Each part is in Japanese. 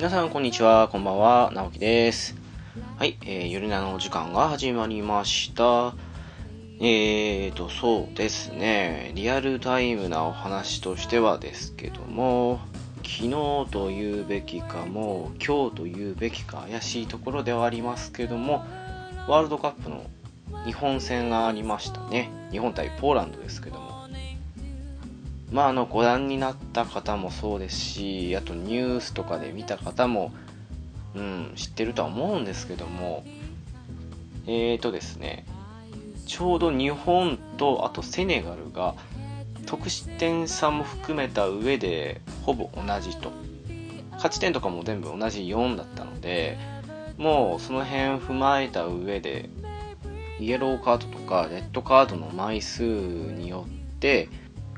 皆さんこんにちは、こんばんは、直樹です。はい、えー、ゆるなのお時間が始まりました。えーと、そうですね、リアルタイムなお話としてはですけども、昨日と言うべきかも、今日と言うべきか怪しいところではありますけども、ワールドカップの日本戦がありましたね。日本対ポーランドですけども。まあ、あの、ご覧になった方もそうですし、あとニュースとかで見た方も、うん、知ってるとは思うんですけども、えーとですね、ちょうど日本と、あとセネガルが、得失点差も含めた上で、ほぼ同じと。勝ち点とかも全部同じ4だったので、もうその辺踏まえた上で、イエローカードとかレッドカードの枚数によって、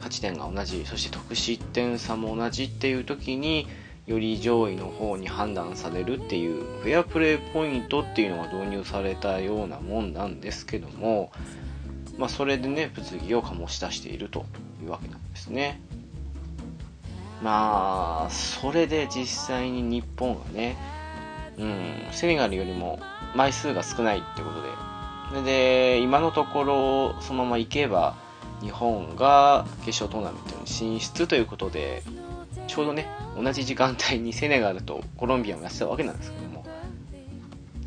勝ち点が同じそして得失点差も同じっていう時により上位の方に判断されるっていうフェアプレーポイントっていうのが導入されたようなもんなんですけどもまあそれでね物議を醸し出しているというわけなんですね。まあそれで実際に日本がねうんセネガルよりも枚数が少ないってことで。で今のところそのままいけば日本が決勝トーナメントに進出ということでちょうどね同じ時間帯に セネガルとコロンビアもやってたわけなんですけども。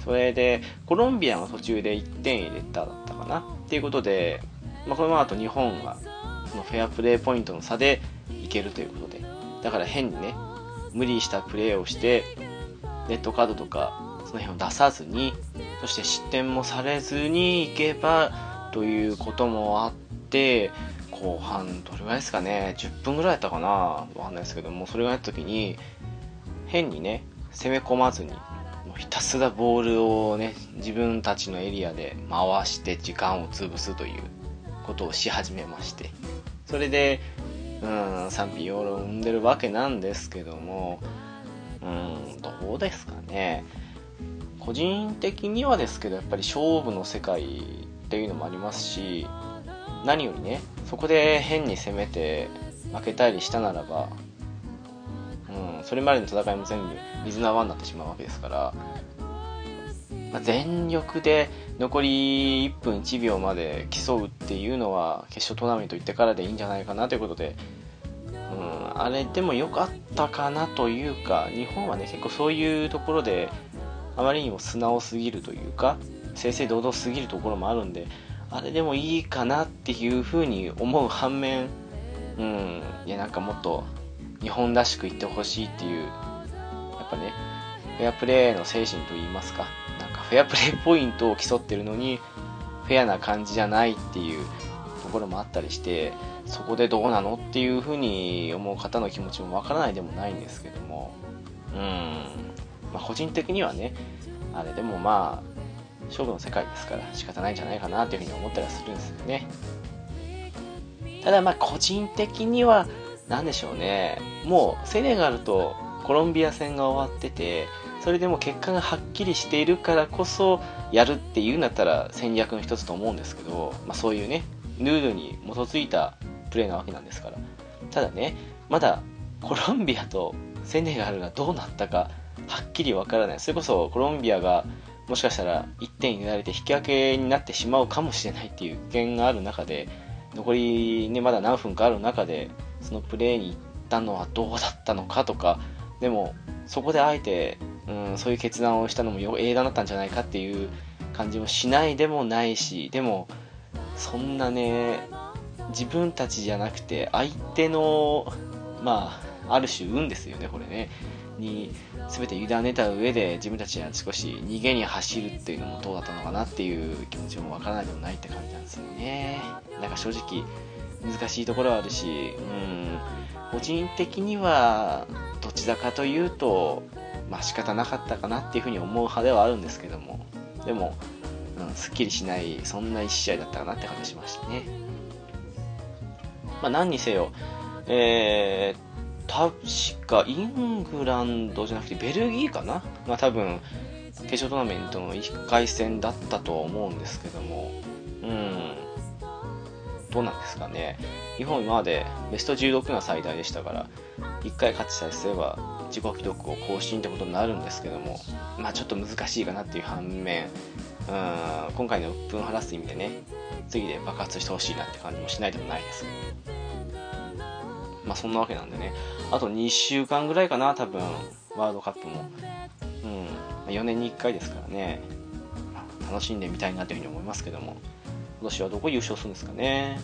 それでコロンビアが途中で1点入れただったかな？っていうことで、まあ、このままだと日本がそのフェアプレーポイントの差でいけるということで。だから変にね無理したプレーをしてレッドカードとかその辺を出さずにそして失点もされずにいけばということもあって後半どれぐらいですかね。10分ぐらいやったかな。わかんないですけどもそれがやった時に変にね攻め込まずにもうひたすらボールをね自分たちのエリアで回して時間を潰すということをし始めまして。それでうん賛否両論生んでるわけなんですけどもうんどうですかね。個人的にはですけどやっぱり勝負の世界っていうのもありますし何よりねそこで変に攻めて負けたりしたならば、うん、それまでの戦いも全部水縄になってしまうわけですから、まあ、全力で残り1分1秒まで競うっていうのは決勝トーナメント行ってからでいいんじゃないかなということで、うん、あれでも良かったかなというか日本はね結構そういうところであまりにも素直すぎるというか正々堂々すぎるところもあるんであれでもいいかなっていうふうに思う反面、うん、いやなんかもっと日本らしくいってほしいっていう、やっぱね、フェアプレーの精神といいますか、なんかフェアプレーポイントを競ってるのに、フェアな感じじゃないっていうところもあったりして、そこでどうなのっていうふうに思う方の気持ちもわからないでもないんですけども、うん、まあ、個人的にはね、あれでもまあ、勝負の世界ですから仕方ないんじゃないかなというふうに思ったりはするんですよね。ただまあ個人的には何でしょうね。もうセネガルとコロンビア戦が終わってて、それでも結果がはっきりしているからこそやるっていうんだったら戦略の一つと思うんですけど、まあそういうね、ルールに基づいたプレーなわけなんですから。ただね、まだコロンビアとセネガルがどうなったかはっきりわからない。それこそコロンビアがもしかしたら1点入れられて引き分けになってしまうかもしれないっていう危険がある中で、残りね、まだ何分かある中で、そのプレーに行ったのはどうだったのかとか、でも、そこであえて、うん、そういう決断をしたのも英断だったんじゃないかっていう感じもしないでもないし、でも、そんなね、自分たちじゃなくて、相手の、まあ、ある種運ですよね、これね。に全て委ねた上で自分たちは少し逃げに走るっていうのもどうだったのかなっていう気持ちもわからないでもないって感じなんですよね。なんか正直難しいところはあるしうん。個人的にはどちらかというとまあ仕方なかったかなっていうふうに思う派ではあるんですけども。でも、うん、すっきりしないそんな1試合だったかなって感じしましたね。まあ何にせよえー確かイングランドじゃなくてベルギーかな？が多分決勝トーナメントの1回戦だったと思うんですけども。うん。どうなんですかね。日本今までベスト16が最大でしたから1回勝ちさえすれば自己記録を更新ってことになるんですけども。まあちょっと難しいかなっていう反面。うん。今回の鬱憤を晴らす意味でね次で爆発してほしいなって感じもしないでもないですまあそんなわけなんでね。あと2週間ぐらいかな多分。ワールドカップも。うん。4年に1回ですからね。楽しんでみたいなというふうに思いますけども。今年はどこ優勝するんですかね。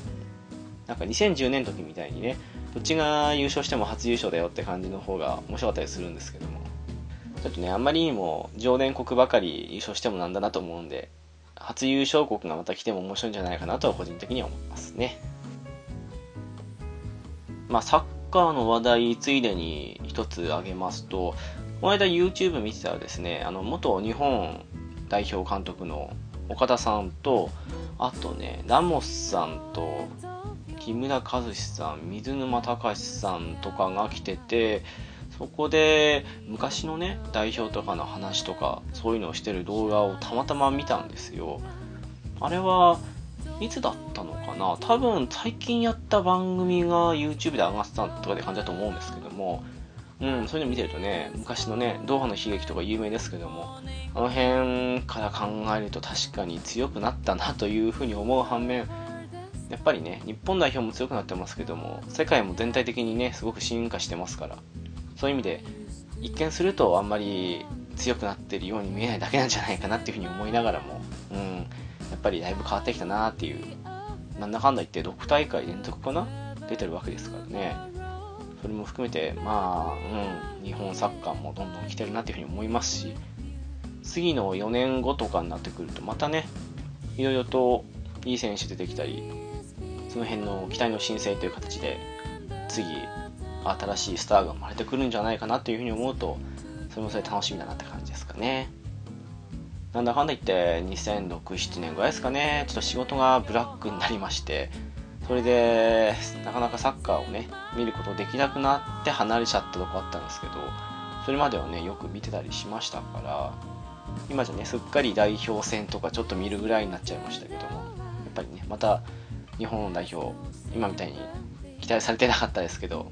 なんか2010年の時みたいにねどっちが優勝しても初優勝だよって感じの方が面白かったりするんですけども。ちょっとねあんまりにも常連国ばかり優勝してもなんだなと思うんで初優勝国がまた来ても面白いんじゃないかなとは個人的には思いますね。まあサッカーの話題ついでに一つ挙げますとこの間 YouTube 見てたらですねあの元日本代表監督の岡田さんとあとねラモスさんと木村和志さん水沼隆さんとかが来ててそこで昔のね代表とかの話とかそういうのをしてる動画をたまたま見たんですよ。あれはいつだったのかな？多分最近やった番組が YouTube で上がってたとかって感じだと思うんですけども。うん、そういうの見てるとね、昔のね、ドーハの悲劇とか有名ですけども、あの辺から考えると確かに強くなったなというふうに思う反面、やっぱりね、日本代表も強くなってますけども、世界も全体的にね、すごく進化してますから、そういう意味で、一見するとあんまり強くなってるように見えないだけなんじゃないかなっていうふうに思いながらも、うん、やっぱりだいぶ変わってきたなっていう、なんだかんだ言って6大会連続かな？出てるわけですからね。それも含めて、まあ、うん、日本サッカーもどんどん来てるなっていうふうに思いますし、次の4年後とかになってくると、またね、いろいろといい選手出てきたり、その辺の期待の申請という形で、次、新しいスターが生まれてくるんじゃないかなというふうに思うと、それもそれ楽しみだなって感じですかね。なんだかんだ言って2006、7年ぐらいですかね、ちょっと仕事がブラックになりまして、それで、なかなかサッカーをね、見ることできなくなって離れちゃったとこあったんですけど、それまではね、よく見てたりしましたから、今じゃね、すっかり代表戦とかちょっと見るぐらいになっちゃいましたけども、やっぱりね、また日本代表、今みたいに期待されてなかったですけど、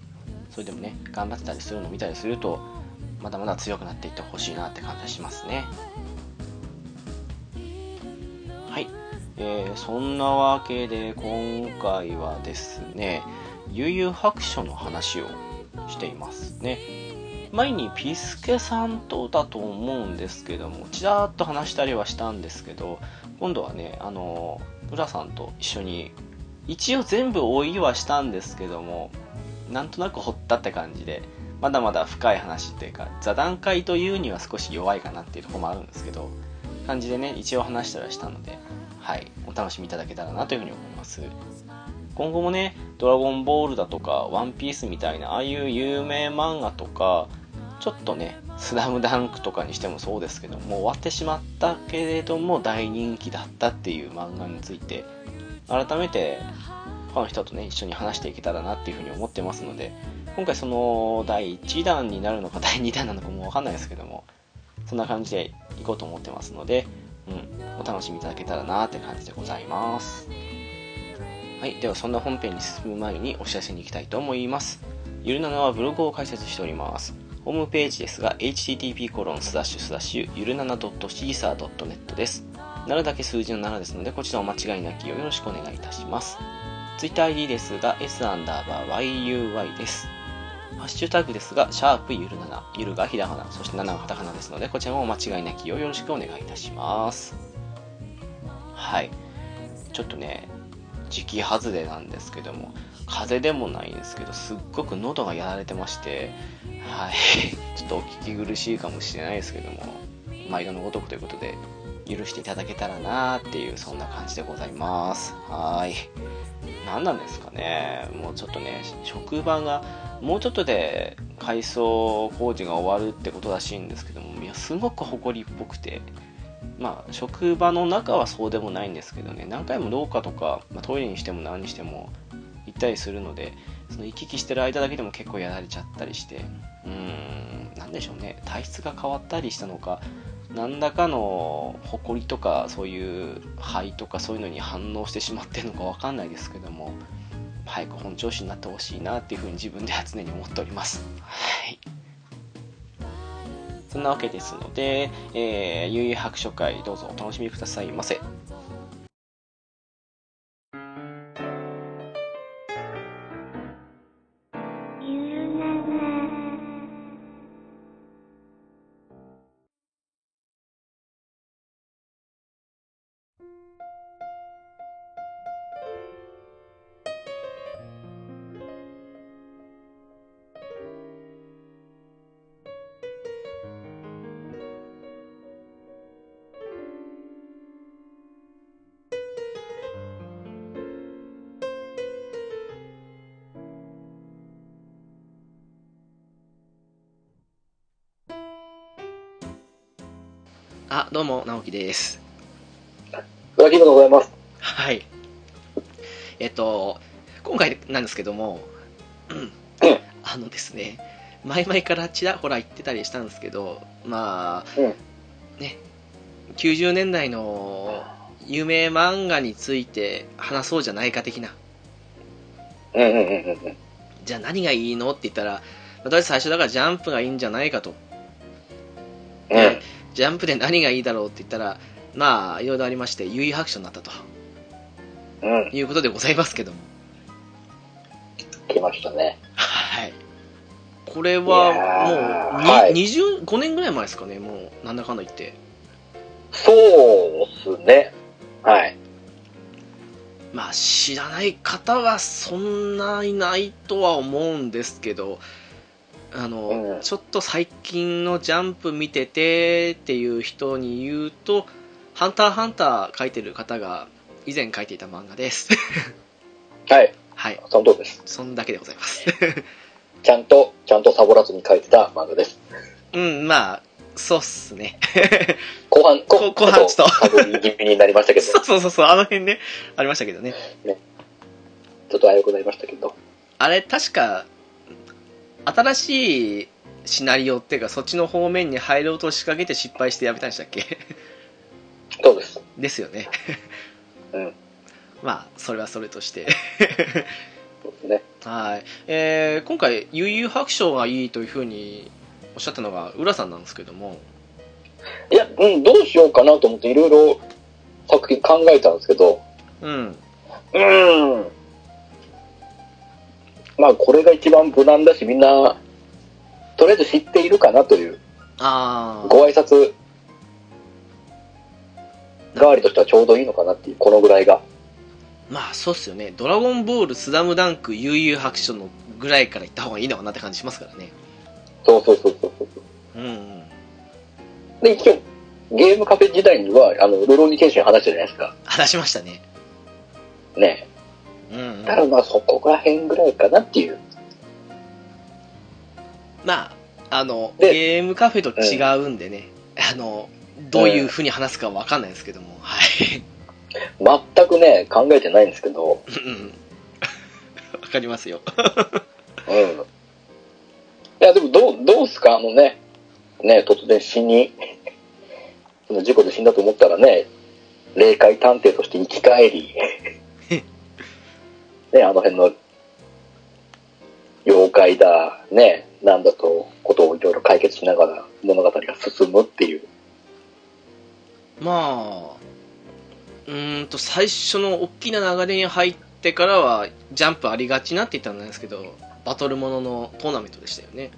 それでもね、頑張ってたりするのを見たりすると、まだまだ強くなっていってほしいなって感じがしますね。えー、そんなわけで今回はですね、悠々白書の話をしていますね。前にピスケさんとだと思うんですけども、ちらっと話したりはしたんですけど、今度はね、あの、浦さんと一緒に、一応全部追いはしたんですけども、なんとなく掘ったって感じで、まだまだ深い話っていうか、座談会というには少し弱いかなっていうとこもあるんですけど、感じでね、一応話したりしたので、はい、お楽しみいただけたらなというふうに思います。今後もね、ドラゴンボールだとか、ワンピースみたいな、ああいう有名漫画とか、ちょっとね、スラムダンクとかにしてもそうですけども、終わってしまったけれども大人気だったっていう漫画について、改めて、他の人とね、一緒に話していけたらなっていうふうに思ってますので、今回その第1弾になるのか第2弾なのかもわかんないですけども、そんな感じでいこうと思ってますので、うん、お楽しみいただけたらなって感じでございます。はい、ではそんな本編に進む前にお知らせに行きたいと思います。ゆるなのはブログを開設しております。ホームページですが、http コロンスラッシュスラッシュゆるなな .caesar.net です。なるだけ数字の7ですので、こちらお間違いなきようよろしくお願いいたします。TwitterID ですが、s アンダーバー yuy です。ハッシュタグですが、シャープゆるなな、ゆるがひらがな、そして7がカタカナですので、こちらもお間違いなきようよろしくお願いいたします。はい。ちょっとね、時期外れなんですけども、風邪でもないんですけど、すっごく喉がやられてまして、はい。ちょっとお聞き苦しいかもしれないですけども、毎度のごとくということで、許していただけたらなーっていう、そんな感じでございます。はい。何なんですかね。もうちょっとね、職場が、もうちょっとで改装工事が終わるってことらしいんですけども、いや、すごく埃っぽくて、まあ、職場の中はそうでもないんですけどね、何回も廊下とか、まあ、トイレにしても何にしても行ったりするので、その行き来してる間だけでも結構やられちゃったりして、うーん、なんでしょうね、体質が変わったりしたのか、何らかの埃とかそういう肺とかそういうのに反応してしまってるのか分かんないですけども、早く本調子になってほしいなっていうふうに自分では常に思っております。はい。そんなわけですので、えー、ゆい白書会どうぞお楽しみくださいませ。も、直樹です。裏切りでございます。はい。えっと、今回なんですけども、うんあのですね、前々からちらほら言ってたりしたんですけど、まあ、うんね、90年代の有名漫画について話そうじゃないか的な。うんうんうんうんうん。じゃあ何がいいのって言ったら、私最初だからジャンプがいいんじゃないかと。うん。ジャンプで何がいいだろうって言ったら、まあ、いろいろありまして、有意白書になったとうん。いうことでございますけども。来ましたね。はい。これはーもう、にはい25年ぐらい前ですかね、もう、なんだかんだ言って。そうっすね。はい。まあ、知らない方はそんないないとは思うんですけど、あの、うんちょっと最近のジャンプ見ててっていう人に言うと、ハンターハンター書いてる方が以前書いていた漫画です。はい。はい。その通りです。そんだけでございます。ちゃんと、ちゃんとサボらずに書いてた漫画です。うん、まあ、そうっすね。後半、こ後半ちょっとサボり気味になりましたけど、そうそうそうそう、あの辺ね、ありましたけどね。ちょっと危うくなりましたけど。あれ、確か、新しいシナリオっていうか、そっちの方面に入ろうと仕掛けて失敗してやめたんでしたっけ？そうです。ですよね。うん。まあ、それはそれとして。そうですね。はい。えー、今回、悠々白書がいいというふうにおっしゃったのが、浦さんなんですけども、いや、うん、どうしようかなと思っていろいろ作品考えたんですけど、うん。うん。まあ、これが一番無難だし、みんな、とりあえず知っているかなという、あー、ご挨拶代わりとしてはちょうどいいのかなっていう、このぐらいが。まあ、そうっすよね。ドラゴンボール、スラムダンク、悠々白書のぐらいから行った方がいいのかなって感じしますからね。そうそうそうそうそう。うんうん。で、一応、ゲームカフェ時代には、あの、ルローニケンシン話したじゃないですか。話しましたね。ねうん、うん。だからまあそこら辺ぐらいかなっていう。まあ、あの、でゲームカフェと違うんでね、あの、どういう風に話すかわかんないですけども、はい。全くね、考えてないんですけど、うん わかりますよ。うん。いや、でもどう、どうすか？あのね、ね、突然死に、その事故で死んだと思ったらね、霊界探偵として生き返り、ね、あの辺の妖怪だ、ね、なんだと、ことをいろいろ解決しながら物語が進むっていう。まあ、うーんと、最初の大きな流れに入ってからは、ジャンプありがちなって言ったんですけど、バトルもののトーナメントでしたよね。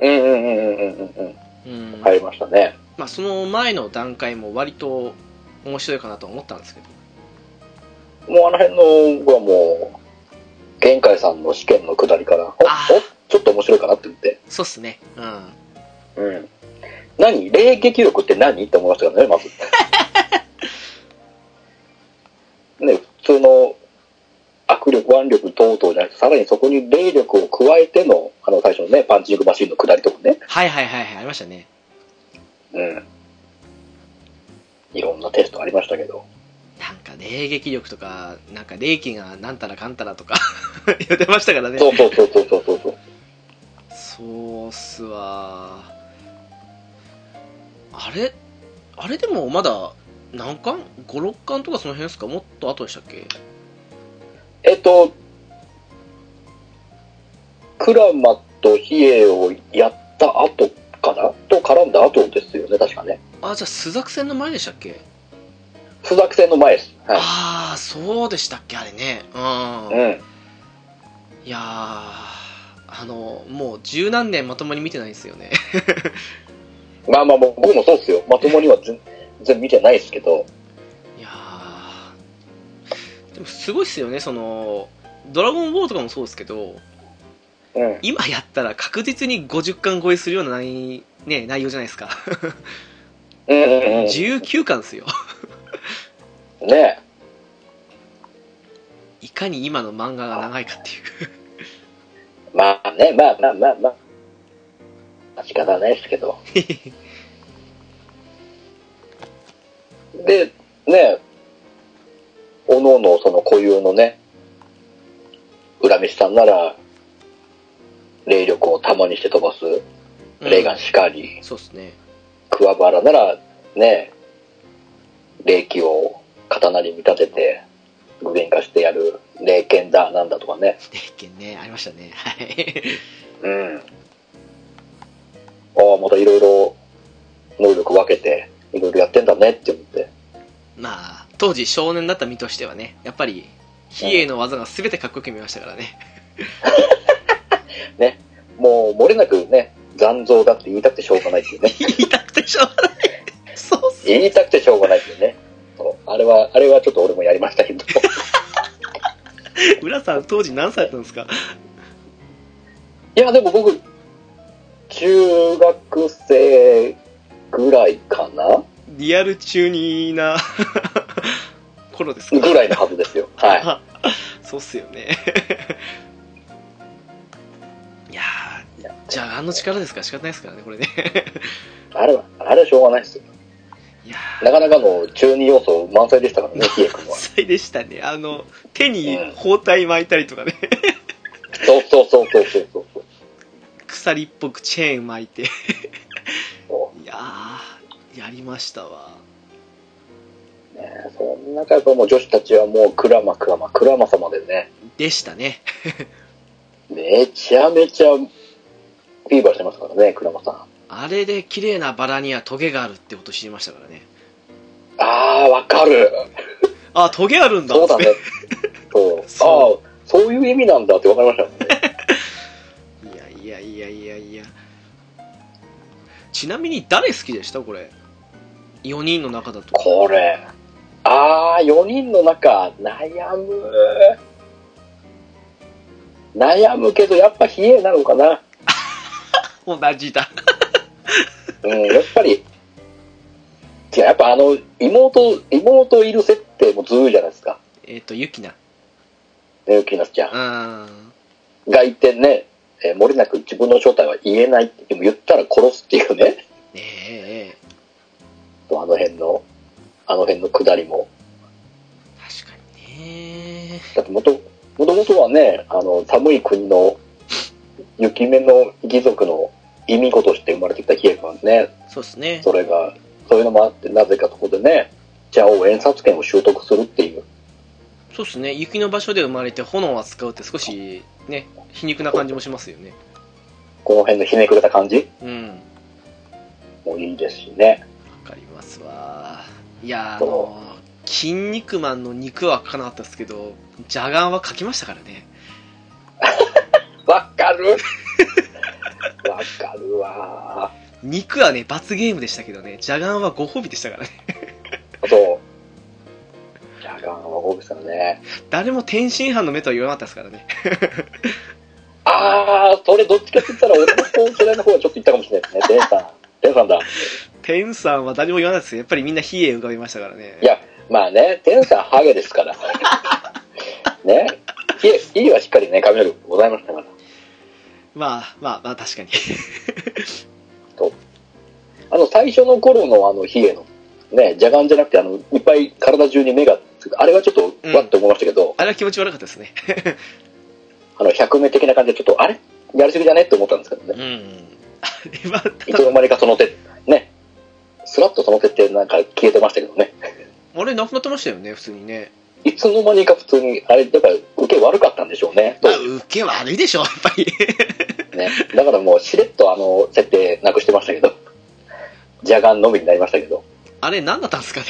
うんうんうんうんうんうんうん。うん。入りましたね。まあ、その前の段階も割と面白いかなと思ったんですけど、もうあの辺の僕はもう、玄海さんの試験の下りから、お、おあちょっと面白いかなって思って。そうっすね。うん。うん。何？霊撃力って何？って思いましたからね、まず。ね、普通の握力、腕力等々じゃなくて、さらにそこに霊力を加えての、あの最初のね、パンチングマシンの下りとかね。はいはいはいはい、ありましたね。うん。いろんなテストありましたけど。なんか霊撃力とか、なんか霊気がなんたらかんたらとか 言ってましたからね。そうそうそうそうそうそう。そうっすわ。あれあれでもまだ何巻 ?5、6巻とかその辺ですか？もっと後でしたっけ？えっと、クラマとヒエをやった後かな？絡んだ後ですよね、確かね。あじゃあ朱雀戦の前でしたっけ？朱雀戦の前です。はい。ああそうでしたっけあれねうん、うん。いやーあのもう十何年まともに見てないんですよね まあまあ、僕もそうっすよ。まともには全全然見てないですけど。いやーでもすごいっすよねそのドラゴンボールとかもそうですけどうん。今やったら確実に50巻超えするような内,、ね、内容じゃないですかうんうんうん。19巻ですよねいかに今の漫画が長いかっていうまあね、まあまあまあまあ。仕方ないですけど。で、ね、おのおのその固有のね、浦飯さんなら、霊力を玉にして飛ばす、レーガンしかり、そうっすね桑原なら、ね、霊気を刀に見立てて、具現化してやる霊剣だ、なんだとかね。霊剣ねありましたねはいうん。ああ、またいろいろ能力分けて、いろいろやってんだねって思って。まあ当時少年だった身としてはねやっぱり比叡の技が全てかっこよく見えましたからねもう漏れなくね、残像だって言いたくてしょうがないっていうね。言いたくてしょうがないそうっす言いたくてしょうがないっていうね。あれは、あれはちょっと俺もやりましたけど。浦さん当時何歳だったんですか？いや、でも僕、中学生ぐらいかなリアル中二な 頃ですか？ぐらいのはずですよ。はい。あそうっすよねいやーじゃああの力ですか？ら仕方ないですからねこれねあれは、あれはしょうがないですよ。なかなかの中二要素満載でしたからね、ヒエ君ーは。最でしたね。あの手に包帯巻いたりとかね。そうそうそうそうそうそう。鎖っぽくチェーン巻いて。いそやーやりましたわ。うね、その中やっぱもう女子たちはもうクラマクラマ、クラマ様でね、でしたね。めちゃめちゃフィーバーしてますからね、クラマさん。あれで綺麗なバラにはトゲがあるってこと知りましたからねあー、わかる。あトゲあるんだそうだね。そう。そああ、そういう意味なんだってわかりましたもんね。いやいやいやいやいやちなみに誰好きでしたこれ？4人の中だとこれ。あー、4人の中、悩む。悩むけど、やっぱ冷えなのかな。同じだ うん、やっぱり。違う、やっぱあの、妹、妹いる設定もずるいじゃないですか。えっ、とユキナね、ゆきなすちゃんう。んがいてね、えー漏れなく自分の正体は言えないって、でも言ったら殺すっていうね。ねえあの辺の、あの辺の下りも。確かにねだってもと、もともとはね、あの、寒い国の雪目の貴族の意味子として生まれてきたヒエ君ね。そうですね。それが、そういうのもあって、なぜかそこでね、じゃあ、演殺権を習得するっていう。そうですね。雪の場所で生まれて炎を扱うって少しね皮肉な感じもしますよね。この辺のひねくれた感じ？うん。もいいですしね。わかりますわ。いやあの「筋肉マン」の肉は書かなかったですけど邪眼は書きましたからね。わかる わかるわ肉はね罰ゲームでしたけどね邪眼はご褒美でしたからねそう。ジャガンは多いですからね。誰も天津飯の目とは言わなかったですからねあー、それどっちかって言ったら俺の方世代の方がちょっと言ったかもしれないですね。デンさん。デンさんだ。天さんは誰も言わないですよやっぱりみんな冷え浮かびましたからねいや、まあね、デンさんハゲですから。ね。いえ、いいはしっかりね、髪の毛ございましたから。まあまあまあ確かに。あの、最初の頃のあの、ヒエの、ね、邪眼じゃなくて、あの、いっぱい体中に目がつく、あれはちょっと、うん。わって思いましたけど、あれは気持ち悪かったですね。あの、百目的な感じで、ちょっと、あれ？やりすぎじゃね？って思ったんですけどね。うん。あれはいつの間にかその手、ね。スラッとその手ってなんか消えてましたけどね。あれなくなってましたよね普通にね いつの間にか普通に、あれ、やっぱり受け悪かったんでしょうね。まあ受け悪いでしょやっぱりね。だからもう、しれっとあの、設定なくしてましたけど。ジャガンのみになりましたけど、あれ何だったんですかね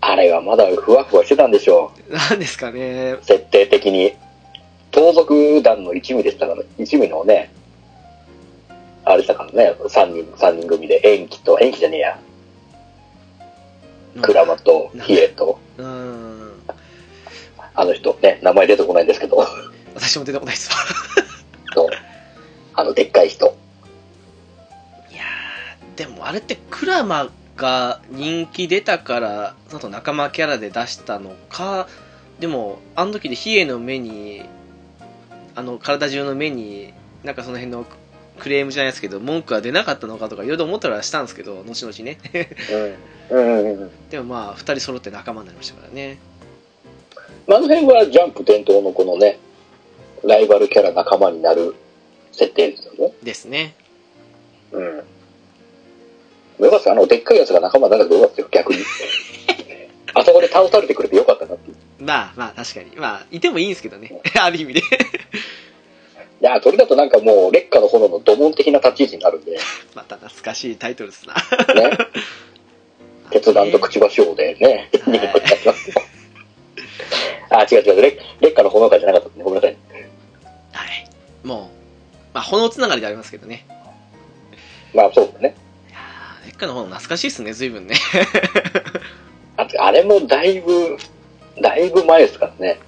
あれはまだふわふわしてたんでしょ何ですかねう、設定的に。盗賊団の一味でしたから、一味のね、あれでしたからね、三人、三人組で、延期と、延期じゃねえや、クラマとヒエと、うーん。あの人ね、名前出てこないんですけど、私も出てこないです。あの、でっかい人。いやーでもあれってクラマが人気出たからその後仲間キャラで出したのかでもあの時でヒエの目にあの体中の目になんかその辺のクレームじゃないですけど文句は出なかったのかとかいろいろ思ったりはしたんですけど後々ね。でもまあ2人揃って仲間になりましたからねまあ、あの辺はジャンプ伝統のこのね、ライバルキャラ仲間になる設定ですよね。ですねうん。よかったあの、でっかいやつが仲間にならなくてよかったよ、逆に。あそこで倒されてくれてよかったなっていう。まあまあ確かにまあいてもいいんですけどね ある意味でいや、それだとなんかもう、劣化の炎の土門的な立ち位置になるんで、ね。また懐かしいタイトルですな 決断とくちばし王でね、はいになりますよあ、違う違う、劣劣化の炎会じゃなかったですね。ごめんなさい。はいもうまあ炎つながりでありますけどねまあそうだね。いやー劣化の方懐かしいっすね随分ね ああれもだいぶ、だいぶ前ですからね。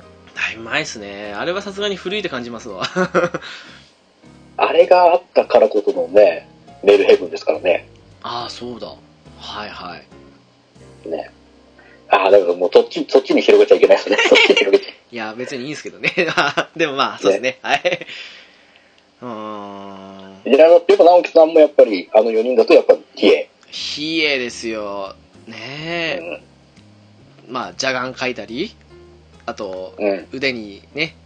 だいぶ前っすね。あれはさすがに古いって感じますわ。あれがあったからこそのね、メルヘブンですからね。ああそうだ。はいはい。ね。ああ、だからもうそっち、そっちに広げちゃいけないですね。そっちに広げちゃいや別にいいんですけどね。でもまあそうですね。はい。うーん。い。で、やっぱ直樹さんもやっぱり、あの4人だとやっぱり、ティエ。比叡ですよ。ねえ。まあ邪眼描いたりあと。腕にね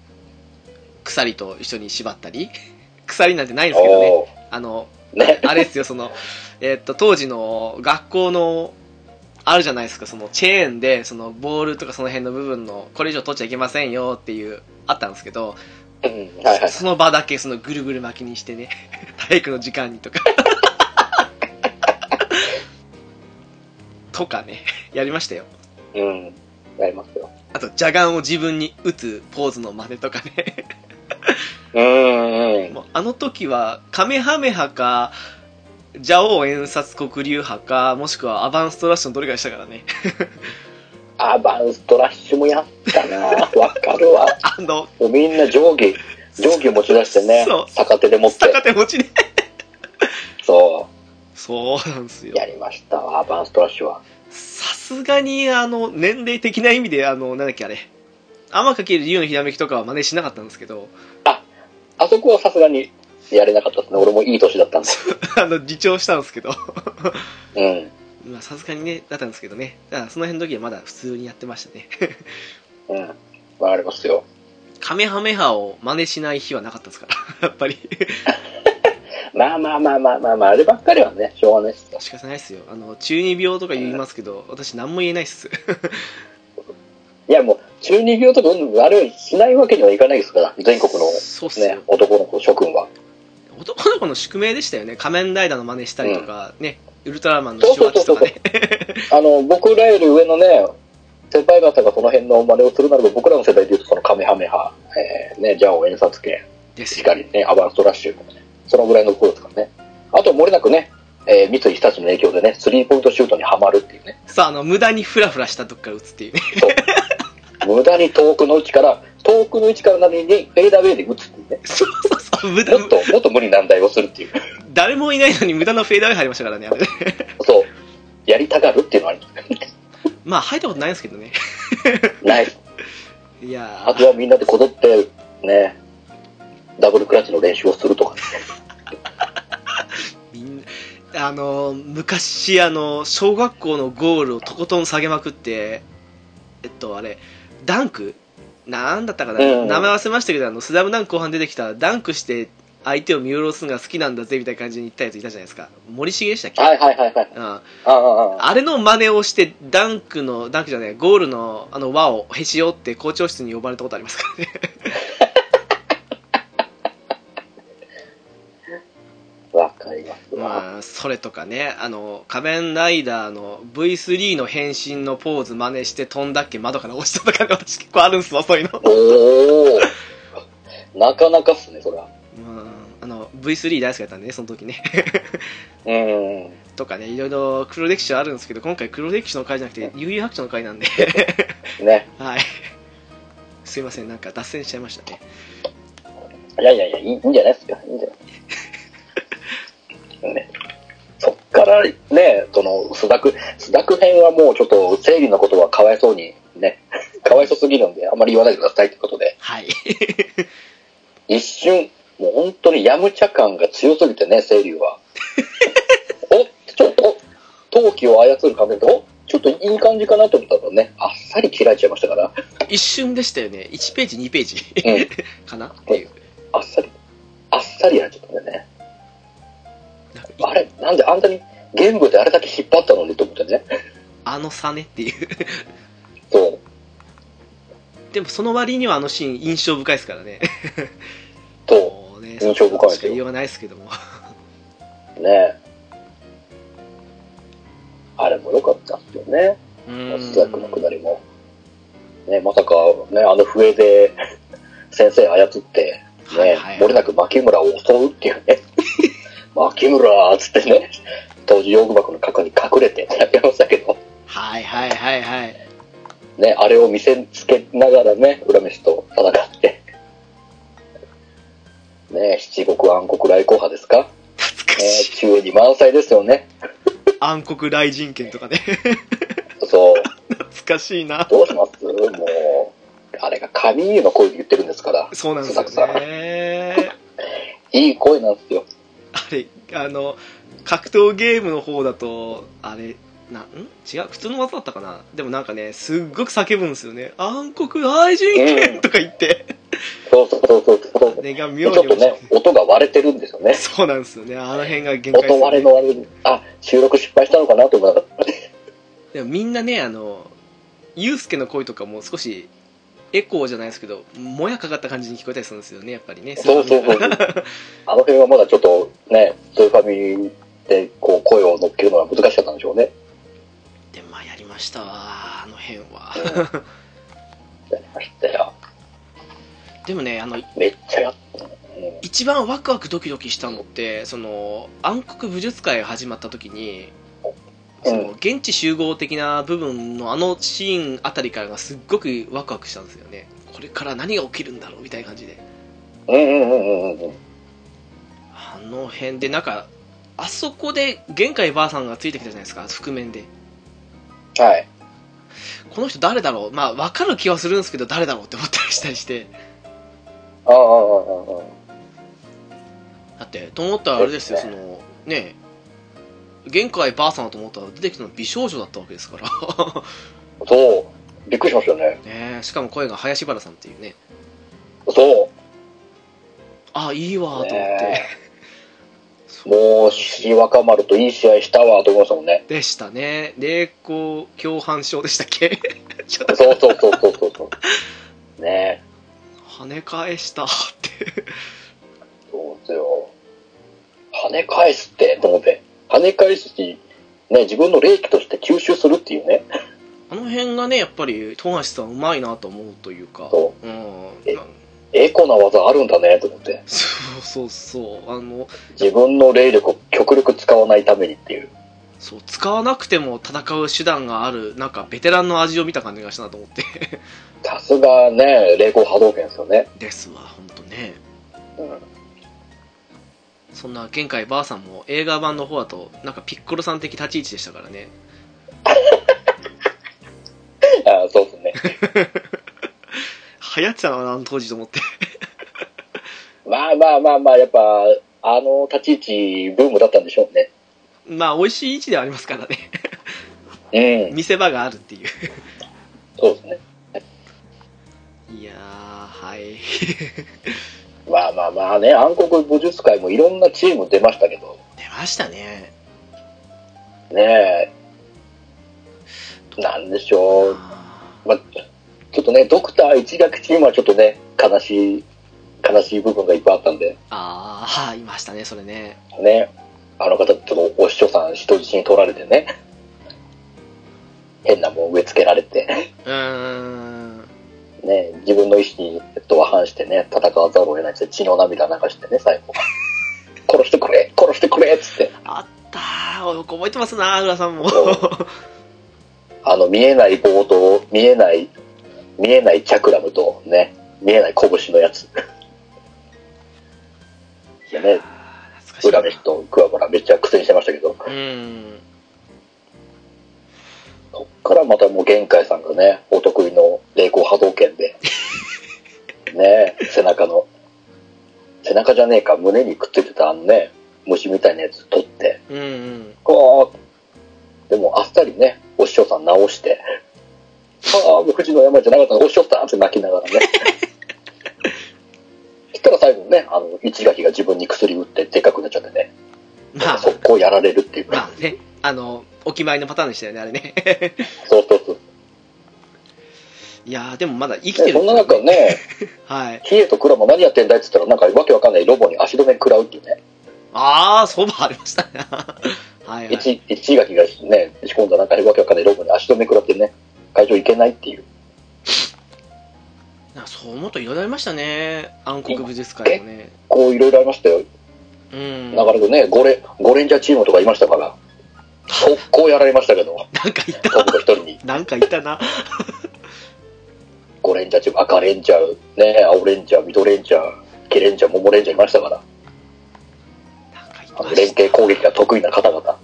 鎖と一緒に縛ったり 鎖なんてないんですけどねおあのーね。あれですよ、その、えっと、当時の学校の、あるじゃないですか、そのチェーンで、そのボールとかその辺の部分の、これ以上取っちゃいけませんよっていう、あったんですけど、うん。はいはい。その場だけそのぐるぐる巻きにしてね、体育の時間にとか。とかね、やりましたよ。うん。やりますよ。あと、邪眼を自分に打つポーズの真似とかね。うんうん。もうあの時は、カメハメハか、蛇王演殺黒竜派か、もしくはアバンストラッシュのどれかでしたからね。アバンストラッシュもやったなわかるわ。あの、もうみんな定規、定規持ち出してねそう、逆手で持って、逆手持ちね。そそうなんですよう、。やりましたわ、アバンストラッシュは。さすがに、あの、年齢的な意味で、あの、なんだっけあれ。天かける竜のひらめきとかは真似しなかったんですけど、あそこはさすがにやれなかったですね。俺もいい年だったんで。あの、自重したんですけど、うん。まあ、さすがにね、だったんですけどね。だから、その辺の時はまだ普通にやってましたね。うん。わかりますよ。カメハメハを真似しない日はなかったですから、やっぱり。まあまあまあまあまあまあ、あればっかりはね、しょうがないですよ。仕方ないっすよ。あの、中二病とか言いますけど、私何も言えないっす。いやもう、中二病とか、うんあれはしないわけにはいかないですから、全国のそうっすよね、。男の子諸君は。男の子の宿命でしたよね。仮面ライダーの真似したりとか、ね、ウルトラマンの手話とかね。あの、僕らより上のね、先輩方がその辺の真似をするならば、僕らの世代で言うと、そのカメハメハ、えー、ね、ジャオ演殺系。しかりね、アバンストラッシュ、そのぐらいの頃ですからね。あと、漏れなくね、えー、三井日立の影響でね、スリーポイントシュートにはまるっていうね、さあ、あの、無駄にフラフラしたとこから打つっていうね。無駄に遠くの位置から、遠くの位置からなのに、フェーダーウェイで打つっていうね、そうそうそう、無駄もっ、と、もっと無理難題をするっていう。誰もいないのに無駄なフェーダーウェイ入りましたからね、あれ。そう。やりたがるっていうのはあります。まあ、入ったことないんですけどね。ない。いやあとはみんなでこぞって、ね、ダブルクラッチの練習をするとか、ね。みんな、あの、昔、あの、小学校のゴールをとことん下げまくって、えっと、あれ、ダンク？なんだったかな、うん名前忘れましたけど、あの、スラムダンク後半出てきた、ダンクして相手を見下ろすのが好きなんだぜ、みたいな感じに言ったやついたじゃないですか。森重でしたっけ？はいはいはいはい。うん。ああれの真似をして、ダンクの、ダンクじゃない、ゴールのあの輪をへし折って校長室に呼ばれたことありますからね。まあ、それとかね、あの、仮面ライダーの V3 の変身のポーズ真似して飛んだっけ窓から落ちたとかね、私結構あるんすわ、そういうの。おおなかなかっすね、それは。まあ、あの、V3 大好きだったんでね、その時ね。うん。とかね、いろいろ黒歴史はあるんですけど、今回黒歴史の回じゃなくて、悠々白書の回なんで、ね。はい。すいません、なんか脱線しちゃいましたね。いやいやいや、いいいいんじゃないですか。いいんじゃないね。そっからね、その、須田区、須田区編はもうちょっと生理のことはかわいそうにね、かわいそうすぎるんで、あんまり言わないでくださいってことで、はい。一瞬、もう本当にヤムチャ感が強すぎてね、清流は。お、ちょっと、陶器を操る感じで、お、ちょっといい感じかなと思ったらね、あっさり切られちゃいましたから、一瞬でしたよね。1ページ、2ページうんかな？っていう。あっさり、あっさりやっちゃったんだよね。あれ、なんであんたに玄武であれだけ引っ張ったのにと思ってね。あの差ねっていう。そう。でもその割にはあのシーン印象深いですからね。そもうね、印象深いしか言いようがないですけども。う。ねあれも良かったっすよね。う松崎のくん。だりも。ね、まさか、ね、あの笛で 先生操って、ね、はいはい漏れなく牧村を襲うっていうね。牧村ーっつってね、当時用具箱の角に隠れてやってましたけど、はいはいはいはい。ね、あれを見せつけながらね、裏飯と戦って。ね、七国暗黒来航派ですか？ね、懐かしい。中に満載ですよね。暗黒雷神剣とかね。そう。懐かしいな。どうします？もう、あれが神の声で言ってるんですから。そうなんですよね。いい声なんですよ。あれ、あの、格闘ゲームの方だと、あれ、な、ん？違う？普通の技だったかな？でもなんかね、すっごく叫ぶんですよね。暗黒雷神剣とか言って。そうそうそうそうそう。あれがちょっとね、音が割れてるんですよね。そうなんですよね。あの辺が限界です音割れの割れあ、収録失敗したのかなと思いながら。でもみんなね、あの、ユうスケの声とかも少し、エコーじゃないですけど、もやかかった感じに聞こえたりするんですよね、やっぱりね。そうそうそう あの辺はまだちょっとね、スーファミでこう声を乗っけるのが難しかったんでしょうね。で、まあやりましたわ、あの辺は。やりましたよ。でもね、あの、めっちゃやった。うん一番ワクワクドキドキしたのって、その、暗黒武術会が始まった時に、その、現地集合的な部分のあのシーンあたりからがすっごくワクワクしたんですよね。これから何が起きるんだろうみたいな感じで。うんうんうんうんうん。あの辺で、なんか、あそこで玄海ばあさんがついてきたじゃないですか、覆面で。はい。この人誰だろう？まあ、わかる気はするんですけど、誰だろうって思ったりしたりして。ああ、ああ、ああ。だって、と思ったらあれですよ、その、ねえ、玄海ばあさんだと思ったら出てきたのは美少女だったわけですから。そう。びっくりしましたよね。ねえしかも声が林原さんっていうね。そう。あ、いいわ、と思って。ねもう、シ若丸といい試合したわと思いましたもんね。でしたね。霊光共犯症でしたっけ？そ うそうそうそうそうそう。ね跳ね返したって。そうですよ。跳ね返すって、と思って。跳ね返すし、ね、自分の霊気として吸収するっていうね。あの辺がね、やっぱり、富樫さんうまいなと思うというか。そうん。えなエコな技あるんだね、と思って。そうそうそう。あの、自分の霊力を極力使わないためにっていう。そう、使わなくても戦う手段がある、なんかベテランの味を見た感じがしたなと思って。さすがね、霊光波動拳ですよね。ですわ、ほんとね。うん。そんな玄海ばあさんも映画版の方だと、なんかピッコロさん的立ち位置でしたからね。あそうですね。流行ってたな、あの当時と思って。まあまあまあまあ、やっぱ、あの立ち位置、ブームだったんでしょうね。まあ、美味しい位置ではありますからね。うん。見せ場があるっていう。そうですね。いやー、はい。まあまあまあね、暗黒武術界もいろんなチーム出ましたけど、出ましたね。ねえ、なんでしょう。あまあ、ちょっとね、ドクター一学チームはちょっとね、悲しい、悲しい部分がいっぱいあったんで、ーあー、いましたね、それね。ね。あの方とお師匠さん人質に取られてね、変なもん植え付けられて、うーん。ね、自分の意思にとは反してね、戦わざるを得ないって血の涙流してね、最後。殺してくれ殺してくれっつって。あったー。よく覚えてますな、浦さんも。あの、見えない棒と、見えない、見えないチャクラムとね、見えない拳のやつ。いやね、裏飯と桑原めっちゃ苦戦してましたけど、な。うん。そっからまたもう玄海さんがね、お得意の霊光波動拳で、ね、背中の、背中じゃねえか、胸にくっついてたあのね、虫みたいなやつ取って、うんうん。こう、でもあっさりね、お師匠さん直して、ああ、富士の山じゃなかったの、お師匠さんって泣きながらね。そしたら最後ね、あの、一垣が自分に薬打ってでかくなっちゃってね、まあ、速攻やられるっていう。まあね、あの、お決まりのパターンでしたよね、あれね。そうそうそう。いやー、でもまだ生きてるねそんな中ね、はい。ヒエとクラも何やってんだいって言ったら、なんかわけわかんないロボに足止め食らうっていうね。あー、そばありましたね。はいはい。一、一垣がね、仕込んだなんかわけわかんないロボに足止め食らってね、会場行けないっていう。そう思うといろいろありましたね。暗黒武術会もね。こういろいろありましたよ。うん。なかなかね、ゴレ、ゴレンジャーチームとかいましたから、速攻やられましたけど、なんかいた。一人に。なんかいたな。ゴレンジャーチーム、赤レンジャー、ね、青レンジャー、緑レンジャー、ケレンジャー、モモレンジャーいましたから、連携攻撃が得意な方々。た。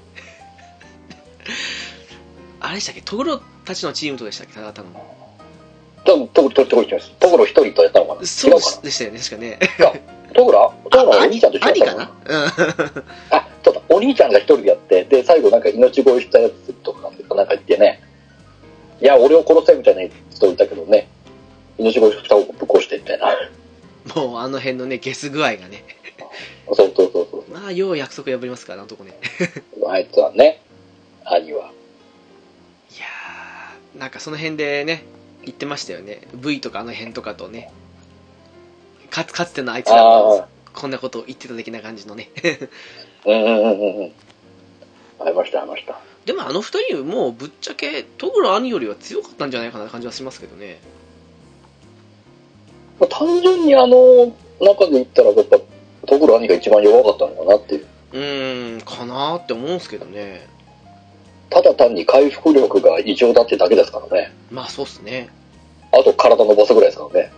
あれでしたっけ？トグロたちのチームとでしたっけ？ただたの。多分、トグロ、トグロ、トグロ一人とやったのかな？そうでしたよね、確かね。なトグロトグロはお兄兄ちゃんと一緒だったの？兄かな？うん。あ、そうだ、お兄ちゃんが一人でやって、で、最後なんか命乞いしたやつとか、なんか言ってね、いや、俺を殺せみたいな人いたけどね、命乞いしたをぶっ殺してみたいな。もうあの辺のね、ゲス具合がね。そうそうそうそう。まあ、よう約束破りますから、あのとこね。あいつはね、兄は。いやー、なんかその辺でね、言ってましたよね。V とかあの辺とかとね。かつかつてのあいつらあがあ、こんなことを言ってた的な感じのね。うんうんうんうんうん。ありました、ありました。でもあの二人もうぶっちゃけトグロ兄よりは強かったんじゃないかな感じはしますけどね。まあ、単純にあの中で言ったら、やっぱ、トグロ兄が一番弱かったのかなっていう。うーん、かなーって思うんすけどね。ただ単に回復力が異常だってだけですからね。まあそうっすね。あと体伸ばすぐらいですからね。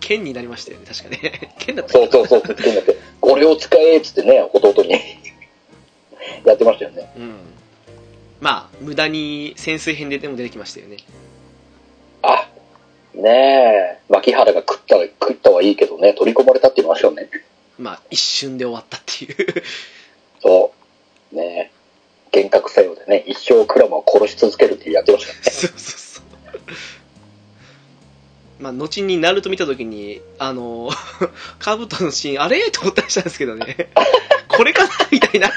剣になりましたよね、確かね。剣だったそうそうそうって言って、これを使えっつってね、弟に やってましたよね。うん。まあ、無駄に潜水編ででも出てきましたよね。あ、ねえ、牧原が食ったら食ったはいいけどね、取り込まれたって言いましたよね。まあ、一瞬で終わったっていう。そう。ねえ。幻覚作用でね、一生クラマを殺し続けるってやってましたね。そうそうそう。まあ、後にナルト見たときに、あの、カブトのシーン、あれ？と思ったりしたんですけどね。これかな？みたいな。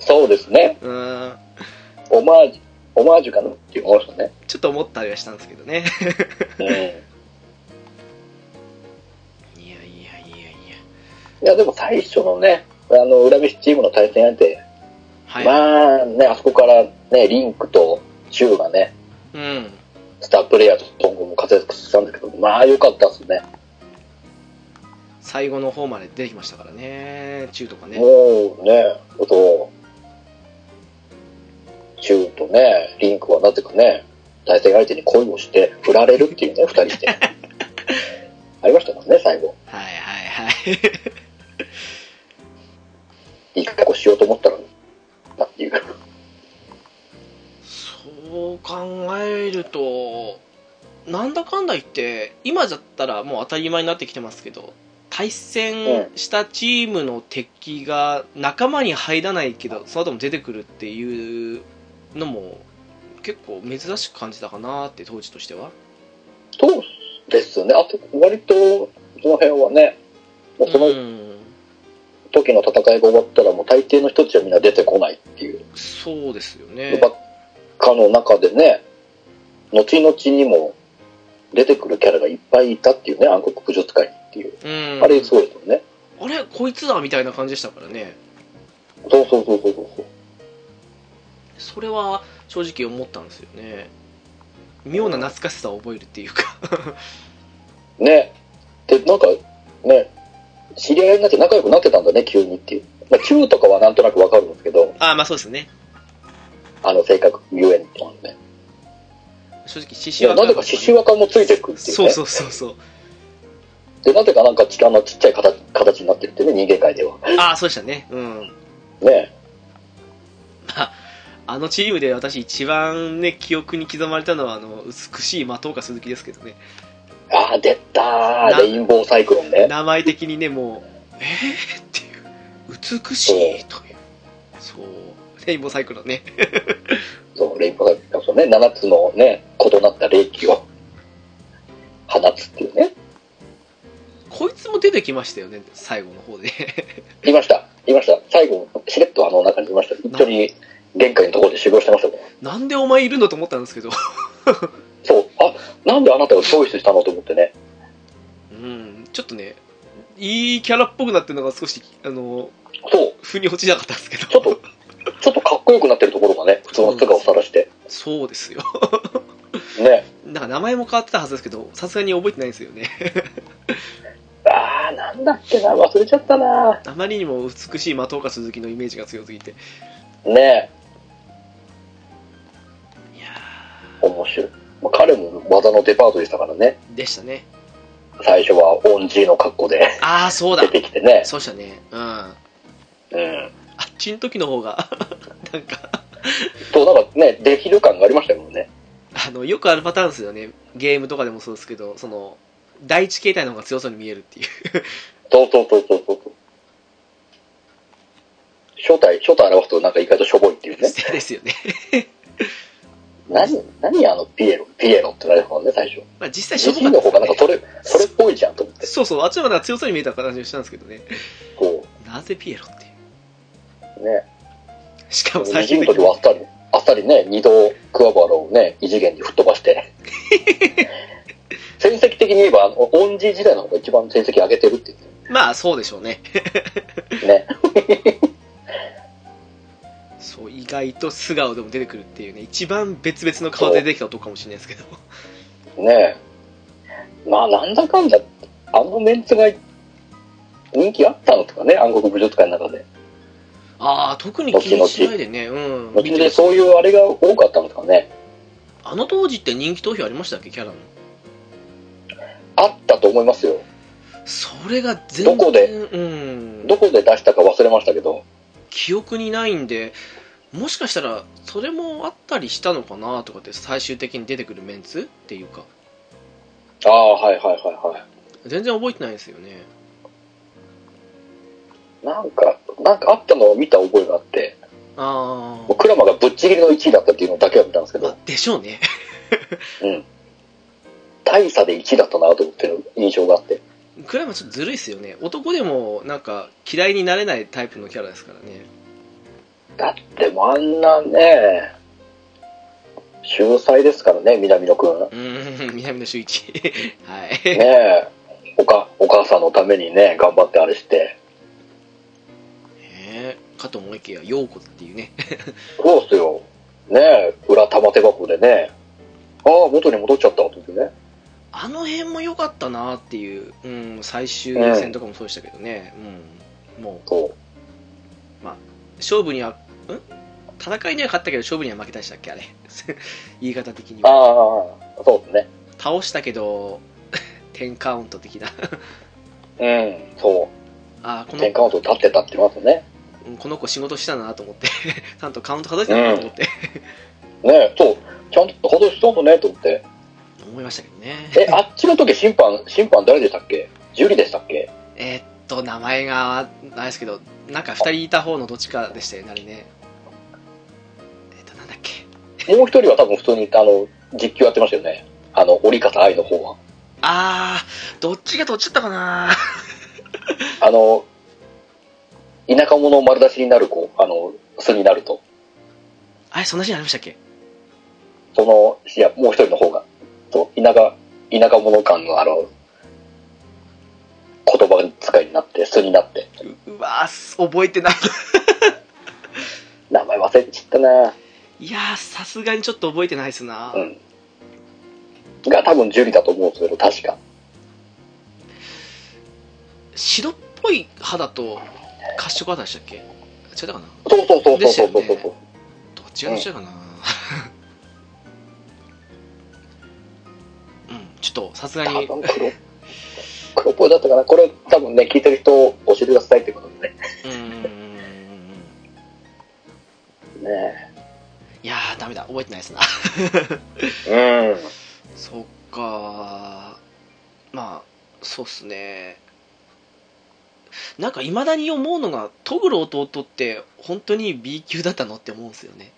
そうですね。うーん。オマージュ、オマージュかな？って思いましたね。ちょっと思ったりはしたんですけどね。うん。いいやいやいやいや。や、でも最初のね、あの、裏飯チームの対戦相手、はい。まあね、あそこからね、リンクとチューがね、うん。スタープレイヤーと今後も活躍したんだけど、まあ良かったですね。最後の方まで出てきましたからね。中とかね。もうね、あと、チューとね、リンクはなぜかね、対戦相手に恋をして振られるっていうね、二人で。ありましたもんね、最後。はいはいはい。いい格好しようと思ったら、なっていう。そう考えると、なんだかんだ言って、今だったらもう当たり前になってきてますけど、対戦したチームの敵が仲間に入らないけど、その後も出てくるっていうのも結構珍しく感じたかなって当時としては。そうですね。あと、割と、その辺はね、もうそのうん、時の戦いが終わったら、もう大抵の人たちはみんな出てこないっていう。そうですよね。ばっかの中でね、後々にも出てくるキャラがいっぱいいたっていうね、暗黒武術界にっていう。うん、あれすごいですよね。あれ？こいつだみたいな感じでしたからね。そうそうそうそうそう。それは正直思ったんですよね妙な懐かしさを覚えるっていうかね。で、なんか、ね、知り合いになって仲良くなってたんだね、急にっていう。まあ、中とかはなんとなくわかるんですけど、ああまあそうですねあの性格ゆえにってのはね。正直獅子若なぜか獅子若もついてくっていうね。そうそうそうそうで、なぜかなんかちあのちっちゃい形形になってるってね、人間界では。ああそうでしたねうんね。あのチームで私一番ね記憶に刻まれたのはあの美しい松岡鈴木ですけどねああ、出たレインボーサイクロンね。名前的にねもうえーっていう美しいというそう レインボーサイクロンね そう、レインボーサイクロン。そうね、7つのね、異なった霊気を放つっていうね。こいつも出てきましたよね最後の方で いました。いました。最後、しれっとあの中にいました。一緒に玄関のところで修行してましたもん。なんでお前いるのと思ったんですけどそう。あ、なんであなたがチョイスしたのと思ってね。うんちょっとねいいキャラっぽくなってるのが少しあのそう。腑に落ちなかったんですけどちょっと、ちょっとかっこよくなってるところがね、普通の素顔を晒して。そうですよね。なんか名前も変わってたはずですけどさすがに覚えてないんですよねあー、なんだっけな、忘れちゃったな。あまりにも美しい松岡鈴木のイメージが強すぎてねいや面白い。まあ、彼も技のデパートでしたからね。ーでしたね最初はオンジーの格好でああそうだ出てきてね。そうでしたねうんあうん。っちの時の方が なんかそう、なんかね、できる感がありましたけどね。あのよくあるパターンですよねゲームとかでもそうですけどその第一形態の方が強そうに見えるっていうそうそうそうそうそう。正体、正体表すとなんか意外としょぼいっていうね。ですよね、何、何あのピエロ、ピエロってなるもんね、最初。まあ、実際しょジジイぼかったの方がなんかそれ、それっぽいじゃんと思って。そうそうあっちの方が強そうに見えた形にしたんですけどねそなぜピエロって。ね。しかも最終的にの時はあっさり、あっさりね、二度クワバラをね、異次元に吹っ飛ばして。戦績的に言えば、あの、オンジー時代の方が一番戦績上げてるって言ってまあそうでしょうねね。そう意外と素顔でも出てくるっていうね一番別々の顔で出てきた男かもしれないですけどねえ。まあ、なんだかんだ、あのメンツが人気あったのとかね、暗黒武術会の中で。ああ特に気にしないでね。うん。後々そういうあれが多かったのとかね。あの当時って人気投票ありましたっけ？キャラの。あったと思いますよ。それが全然どこで？うん。どこで出したか忘れましたけど。記憶にないんでもしかしたらそれもあったりしたのかなとかって最終的に出てくるメンツっていうか。ああ、はいはいはいはい。全然覚えてないですよねなんか、なんかあったのを見た覚えがあって、あクラマがぶっちぎりの1位だったっていうのだけは見たんですけど、、でしょうねうん。大差で1位だったなと思ってる印象があって。クライマちょっとずるいっすよね男でもなんか嫌いになれないタイプのキャラですからねだってもうあんなね、秀才ですからね、南野くん。うーん南野周一 はいねえ、おか、お母さんのためにね、頑張ってあれして。ねかと思いきや陽子っていうねそうっすよ。ねえ、裏玉手箱でね、ああ、元に戻っちゃったと思ってね。あの辺も良かったなっていう、うん、最終戦とかもそうでしたけどね、うん、もうそう。勝負にはん？戦いには勝ったけど勝負には負けたでしたっけあれ 言い方的にあはあ、そうですね。倒したけど 10カウント的なうん、そあーこう。10カウント立ってたってますね。のこの子仕事したなと思って ちゃんとカウント外してたなと思って、ねえ、そう。ちゃんと外しとんのね、と思って。思いましたけどねえ、あっちの時審判、審判誰でしたっけ？ジュリでしたっけ？えーっと名前がないですけどなんか2人いた方のどっちかでしたよねあれねえーっとなんだっけもう一人は多分普通に、あの、実況やってましたよね。あの、折方愛の方は。あーどっちがどっちだったかなあの、田舎者丸出しになる子、あの、巣になると。あれそんなシーンありましたっけ？その、いや、もう一人の方が、そう、田舎、田舎者感のあの、言葉遣いになって、巣になって。ううわー覚えてない焦っちったな。いやー、さすがにちょっと覚えてないですな。うん。が多分樹里だと思うんですけど、確か。白っぽい肌と褐色肌でしたっけ？違ったかな？そうそうそうそうそうそうそう。どっちがどっちだかな、うん、ちょっとさすが多に、分黒、黒っぽいだったかな。これ多分ね、聞いてる人、教えてくださいってことでね。うんうんうんうんうん。ねいやー、ダメだ、覚えてないですな。うん。そっかまあ、そうっすね。なんか、いまだに思うのが、トグロ弟って、本当に B 級だったのって思うんですよね。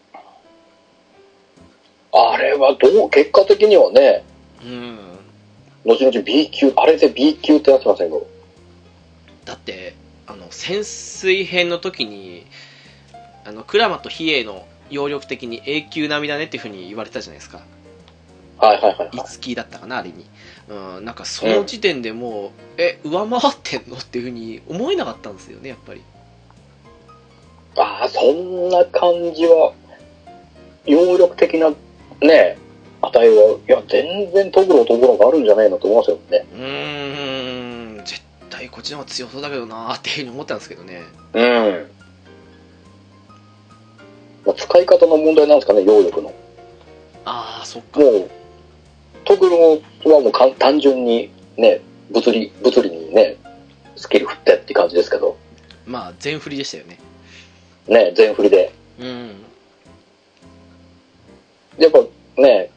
あれはどう、結果的にはね、うん。後々 B 級、あれで B 級ってなってませんけど。だって、あの、潜水編の時に、あの、クラマと比叡の揚力的に A 級並みだねっていうふうに言われたじゃないですか。はいはいはい、はい。いつきだったかな、あれに。うん、なんかその時点でもう、え、上回ってんのっていうふうに思えなかったんですよね、やっぱり。ああ、そんな感じは、揚力的なね、値は、いや、全然トグロトグロがあるんじゃないのと思いますよね。うーん、絶対こっちの方が強そうだけどなーっていうふうに思ったんですけどね。うん。まあ、使い方の問題なんですかね、揚力の。ああ、そっか。もう、トグロはもう単純にね、物理、物理にね、スキル振ってって感じですけど、まあ、全振りでしたよね。ね、全振りで。うん。やっぱね、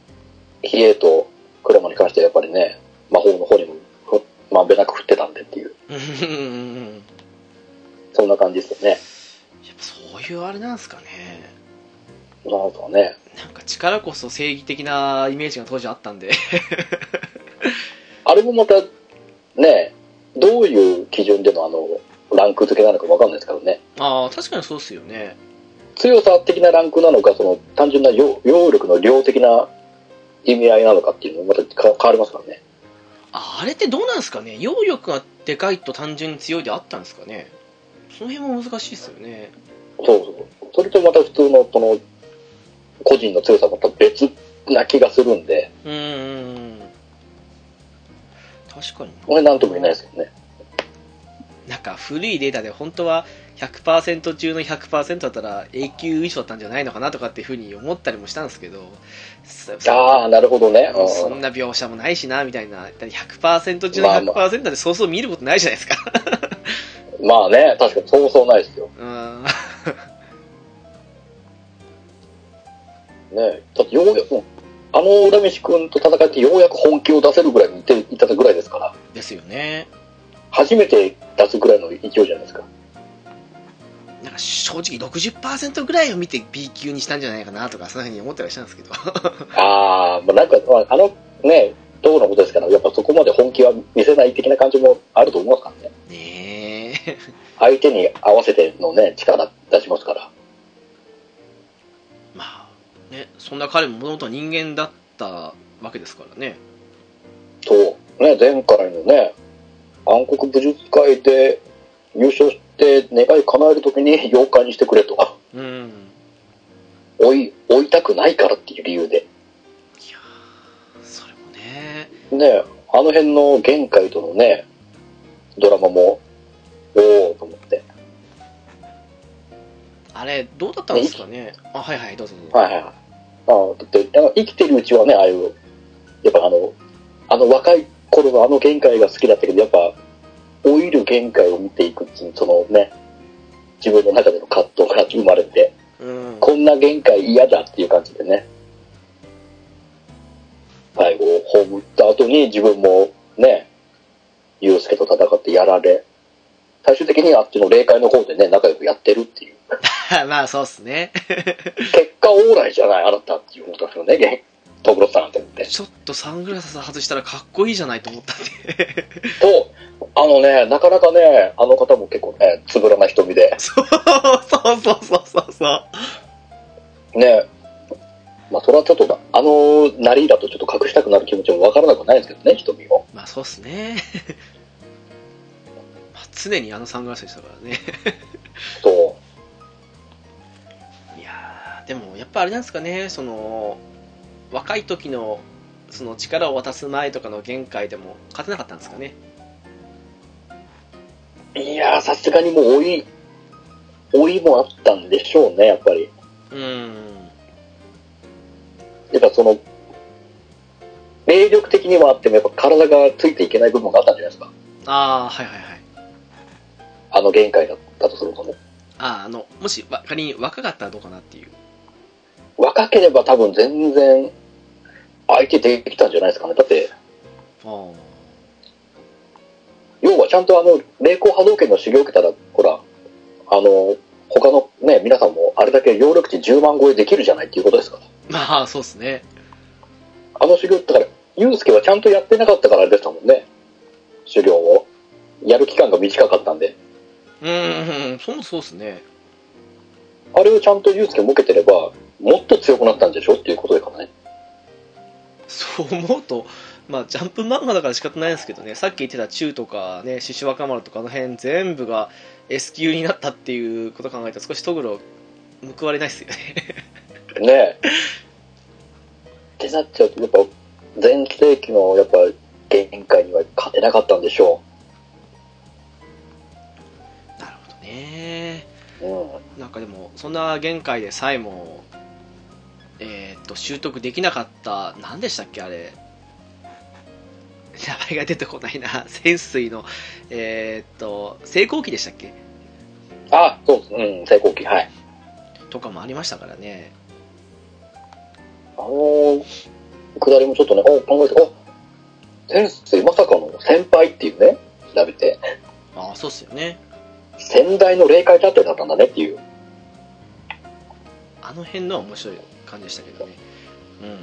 比叡とクラマに関してはやっぱりね、魔法の方にもふまんべんなく振ってたんでっていう。そんな感じですよね。やっぱそういうあれなんですかね。なんかね。なんか力こそ正義的なイメージが当時あったんで。あれもまた、ね、どういう基準でのあの、ランク付けなのかわかんないですからね。ああ、確かにそうっすよね。強さ的なランクなのか、その単純な揚揚力の量的な意味合いなのかっていうのもまたか変わりますからね。ああれってどうなんですかね？揚力がでかいと単純に強いであったんですかね？その辺も難しいですよね。そうそう。それとまた普通の、その、個人の強さはまた別な気がするんで、うーん。確かに。これなんとも言えないですよね。なんか古いデータで本当は100%中の100%だったら永久以上だったんじゃないのかなとかっていうふうに思ったりもしたんですけど、そああ、なるほどね。うんそんな描写もないしな、みたいな。だって100%中のまあま100%でそうそう見ることないじゃないですか。まあね、確かにそうそうないですよ。うん。ねだってようやく、あの浦飯君と戦ってようやく本気を出せるぐらいにいっていたぐらいですから、ですよね。初めて出すぐらいの勢いじゃないですか。なんか正直60%ぐらいを見て B 級にしたんじゃないかなとか、そんなふうに思ったりしたんですけど。ああ、まあなんか、まあ、あのね、どうのことですから、やっぱそこまで本気は見せない的な感じもあると思いますからね。ねえ。相手に合わせてのね、力出しますから。まあ、ね、そんな彼ももともと人間だったわけですからね。そう。ね、前回のね、暗黒武術会で優勝して願い叶えるときに妖怪にしてくれと。うん。追い、追いたくないからっていう理由で。いやーそれもね。ね、あの辺の限界とのね、ドラマも、おーと思って。あれ、どうだったんですかね？あ、はいはい、どうぞどうぞ。はいはいはい。あだって、あの生きてるうちはね、ああいう、やっぱあの、あの若い頃のあの限界が好きだったけど、やっぱ、老いる限界を見ていくっていう、そのね、自分の中での葛藤が生まれて、うん。こんな限界嫌だっていう感じでね、最後、葬った後に自分もね、祐介と戦ってやられ、最終的にあっちの霊界の方でね、仲良くやってるっていう。まあ、そうっすね。結果オーライじゃない、あなたっていうことですよね、ゲトブロさんって。ちょっとサングラス外したらかっこいいじゃないと思ったんで。と、あのね、なかなかね、あの方も結構ね、つぶらな瞳で、そうそうそうそうそうそう。ね、まあそれはちょっと、あのなりだとちょっと隠したくなる気持ちもわからなくはないですけどね、瞳を。まあ、そうっすね。まあ、常にあのサングラスでしたからね。そいやぱあれなんですかねその若い時のその力を渡す前とかの限界でも勝てなかったんですかね？いやー、さすがにもう老い、老いもあったんでしょうね、やっぱり。うんやっぱその、霊力的にはあっても、やっぱ体がついていけない部分があったんじゃないですか。ああはいはいはいあの限界だったとするとね。あああのもしわ仮に若かったらどうかなっていう若ければ多分全然、相手できたんじゃないですかね。だって、ああ要はちゃんとあの、霊光波動拳の修行を受けたら、ほら、あの、他のね、皆さんもあれだけ揚力値10万超えできるじゃないっていうことですから。まあそうですねあの修行、だから、ユうスケはちゃんとやってなかったからでしたもんね。修行を。やる期間が短かったんで。うんそうそうですねあれをちゃんとユうスケも受けてれば、もっと強くなったんでしょ？っていうことですからね。そう思うと、まあ、ジャンプ漫画だから仕方ないんですけどね、さっき言ってたチューとか、ね、獅子若丸とかあの辺全部が S 級になったっていうことを考えたら少しトグロ報われないですよね。ねえ。ってなっちゃうと、やっぱ、前世紀の、やっぱ、限界には勝てなかったんでしょなるほどね。う。うん。なんかでも、そんな限界でさえも、えーっと、習得できなかった、何でしたっけ、あれ。名前が出てこないな。潜水の、えーっと、成功期でしたっけ？あ、そう。うん、最高期、はい。とかもありましたからね。あのー、下りもちょっとね、お考えて、お先生、まさかの先輩っていうね、調べて、ああ、そうっすよね。先代の霊界達成だったんだねっていう。あの辺のは面白い感じでしたけどね。うん。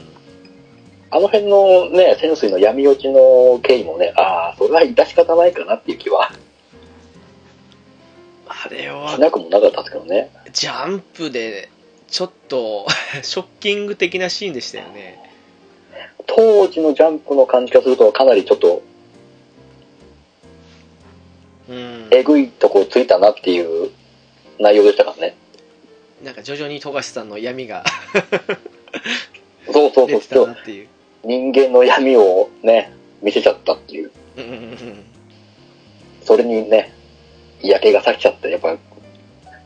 あの辺のね、潜水の闇落ちの経緯もね、ああ、それは致し方ないかなっていう気はあれしは、なくもなかったですけどね。ジャンプで、ちょっと、ショッキング的なシーンでしたよね。当時のジャンプの感じがするとかなりちょっとうん。えぐいとこついたなっていう内容でしたからね。なんか徐々に富樫さんの闇がそうそう出そうてたなっていう。人間の闇をね、見せちゃったっていう。うんうんうんそれにね、嫌気がさしちゃって、やっぱ、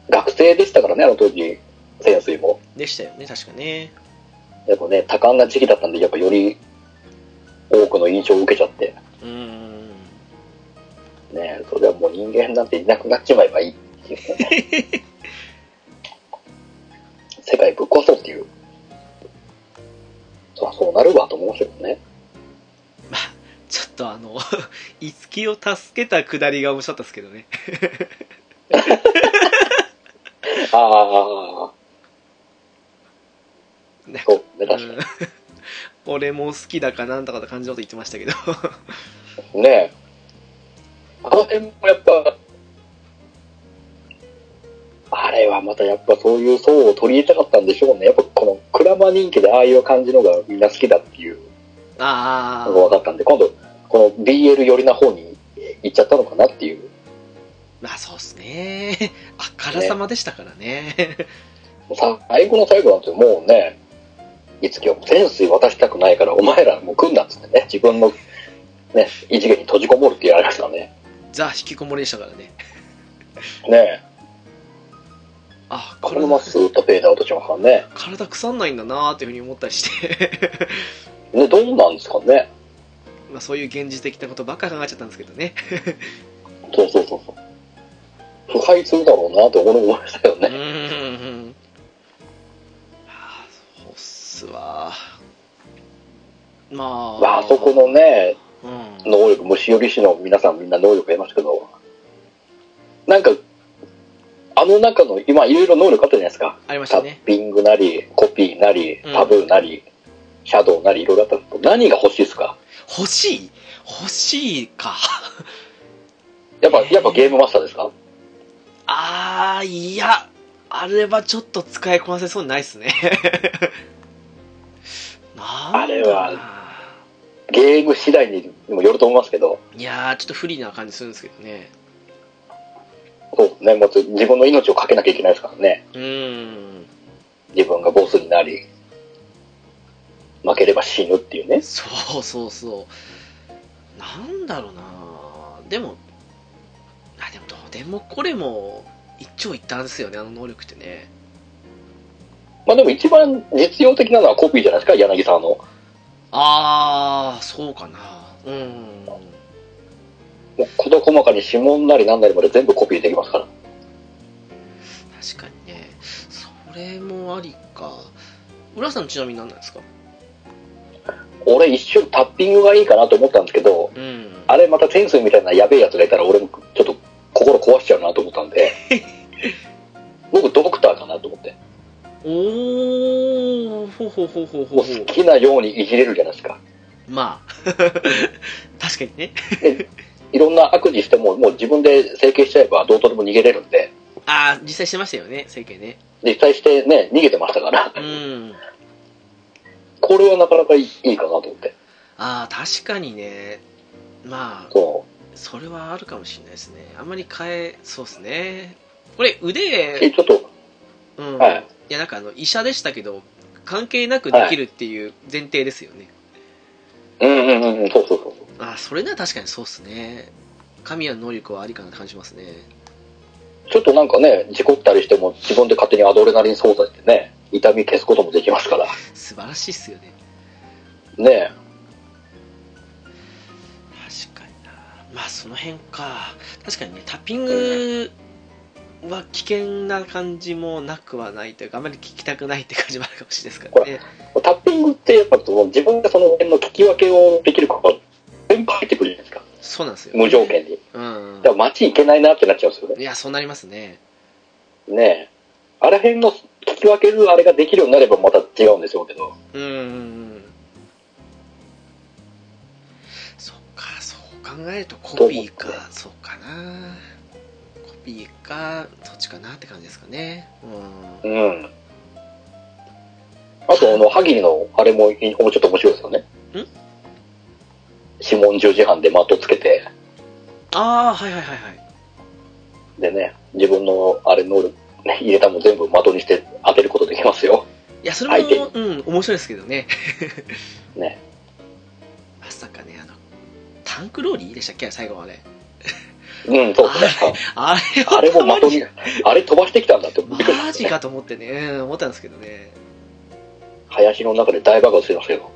学生でしたからね、あの当時、潜水も。でしたよね、確かね。やっぱね、多感な時期だったんで、やっぱより多くの印象を受けちゃって、うん。ね、それはもう人間なんていなくなっちまえばいいっていうね。世界ぶっ壊そうっていう。そそうなるわと思いますよね。まあ、ちょっとあの、いつきを助けたくだりが面白かったですけどね。ああ、そうね、確かうん 俺も好きだかなんとかと感じのこと言ってましたけど。に。ねあの辺もやっぱ、あれはまたやっぱそういう層を取り入れたかったんでしょうね。やっぱこのクラマ人気でああいう感じのがみんな好きだっていうあのが分かったんで、今度、この BL 寄りな方に行っちゃったのかなっていう。まあそうっすね。あからさまでしたからね。さ最後の最後なんてもうね、いつきは潜水渡したくないから、お前らもう来んなっつってね、自分のね、異次元に閉じこもるって言われましたね。ザ引きこもりでしたからね。ねあ、このままスーッとフェードアウトしますからね。体腐んないんだなーっていうふうに思ったりして。ね、どうなんですかね。まあそういう現実的なことばっか考えちゃったんですけどね。そうそうそうそう。腐敗するだろうなって思いましたようね。ーん。あーそうっすわ。まあ。まあ、あそこのね、うん。能力、虫寄り師の皆さんみんな能力得ましたけど、なんか、あの中の、今いろいろ能力あったじゃないですか。ありましタッたね。ピングなり、コピーなり、うんタブーなり、シャドウなり、いろいろあったんですけど、何が欲しいですか？欲しい？欲しいか。やっぱ、やっぱゲームマスターですか？あー、いや、あれはちょっと使いこなせそうにないっすね。あれはゲーム次第にもよると思いますけど、いやー、ちょっと不利な感じするんですけどね。そうね、もう自分の命をかけなきゃいけないですからね。うーん。自分がボスになり、負ければ死ぬっていうね。そうそうそう。なんだろうなでも、あ、でもどうでもこれも一長一短ですよね、あの能力ってね。まあでも一番実用的なのはコピーじゃないですか、柳沢の。あー、そうかな。うん。事細かに指紋なり何なりまで全部コピーできますから。確かにね。それもありか。浦さんちなみに何なんですか？俺一瞬タッピングがいいかなと思ったんですけど、うん。あれまた天水みたいなやべえやつがいたら俺もちょっと心壊しちゃうなと思ったんで、僕ドクターかなと思って。おー、ほうほうほうほうほ好きなようにいじれるじゃないですか。う。まあ。確かにね。いろんな悪事しても、もう自分で整形しちゃえばどうとでも逃げれるんで、あー、実際してましたよね、整形ね。実際してね、逃げてましたから、うん。これはなかなかいいいいかなと思って。あー、確かにね。まあ、そそれはあるかもしれないですね。あんまり変え、そうですね。これ、う。え、腕、ちょっと、うん。はいいや、なんかあの、医者でしたけど、関係なくできるっていう前提ですよね。うんうんうんうん、そうそうそう。あー、それなら確かにそうっすね。神谷の能力はありかなって感じますね。ちょっとなんかね、事故ったりしても自分で勝手にアドレナリン操作してね、痛み消すこともできますから。素晴らしいっすよね。ね確かになまあその辺か確かにねタッピングは危険な感じもなくはないというかあまり聞きたくないって感じもあるかもしれないですからねタッピングってやっぱその自分がその辺の聞き分けをできるから、全部入ってくるじゃないですか。そうなんですよ、無条件に。うんだから街行けないなってなっちゃうんですよね。いやそうなりますねねえ。あら辺の聞き分けるあれができるようになればまた違うんでしょうけど。うんうんうんそっかそう考えるとコピーかそうかなコピーかそっちかなって感じですかねうんうん。あと、あの、ハギリのあれもいもうちょっと面白いですよね。ん？指紋十字班で的つけて、ああはいはいはいはいでね、自分のあれ能力、ね、入れたもん全部的にして当てることできますよ。いやそれ相手もうん面白いですけどね ね。まさかねあのタンクローリーでしたっけ？最後までうん、そうですね。あれあれも的に、あれ飛ばしてきたんだってびっくりしまマジしたね。かと思ってね、うん思ったんですけどね。林の中で大爆発してましたけど。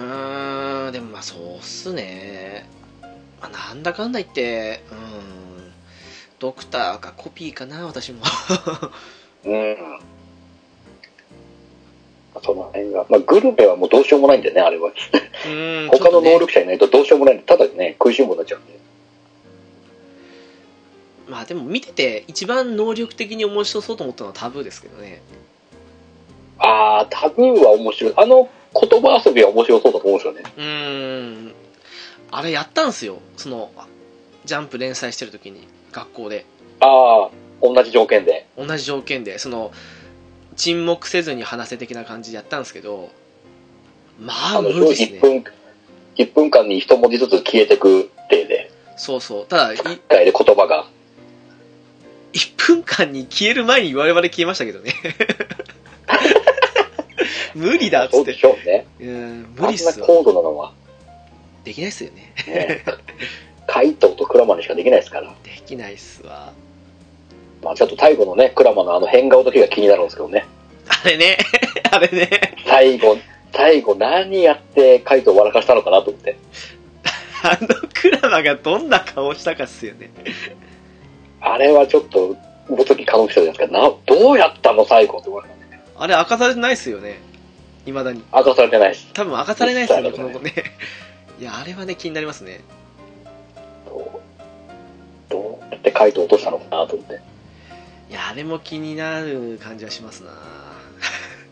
うーん、でもまあそうっすね。まあ、なんだかんだ言って、うん、ドクターかコピーかな、私も。うん。その辺が。まあ、グルメはもうどうしようもないんでね、あれは。うん、他の能力者いないとどうしようもないんで、ただね、食いしん坊になっちゃうんで。まあでも見てて一番能力的に面白そうと思ったのはタブーですけどね。あー、タブーは面白い。あの言葉遊びは面白そうだと思うんですよね。うーん、あれやったんすよ。その、ジャンプ連載してる時に、学校で。あー、同じ条件で。同じ条件で、その、沈黙せずに話せ的な感じでやったんですけど、まあ無理ですね1。分、1分間に一文字ずつ消えてく体で、そうそう。ただ、い一回で言葉が。1分間に消える前に我々消えましたけどね。無理だっつそうでって。しょうね。うん、無理っすわ。高度なのは、できないっすよね。ね、怪盗とクラマにしかできないですから。できないっすわ。まあちょっと最後のね、クラマのあの変顔だけが気になるんですけどね。あれね。あれね。最後、最後何やって怪盗を笑かしたのかなと思って。あのクラマがどんな顔したかっすよね。あれはちょっと、もとき可能したじゃないですか。な、どうやったの最後って思いましたね。あれ明かされてないっすよね。未だに。明かされてないし。多分明かされないっすよね、この子ね。いや、あれはね、気になりますね。どうどうやって怪盗を落としたのかなと思って。いや、あれも気になる感じはしますな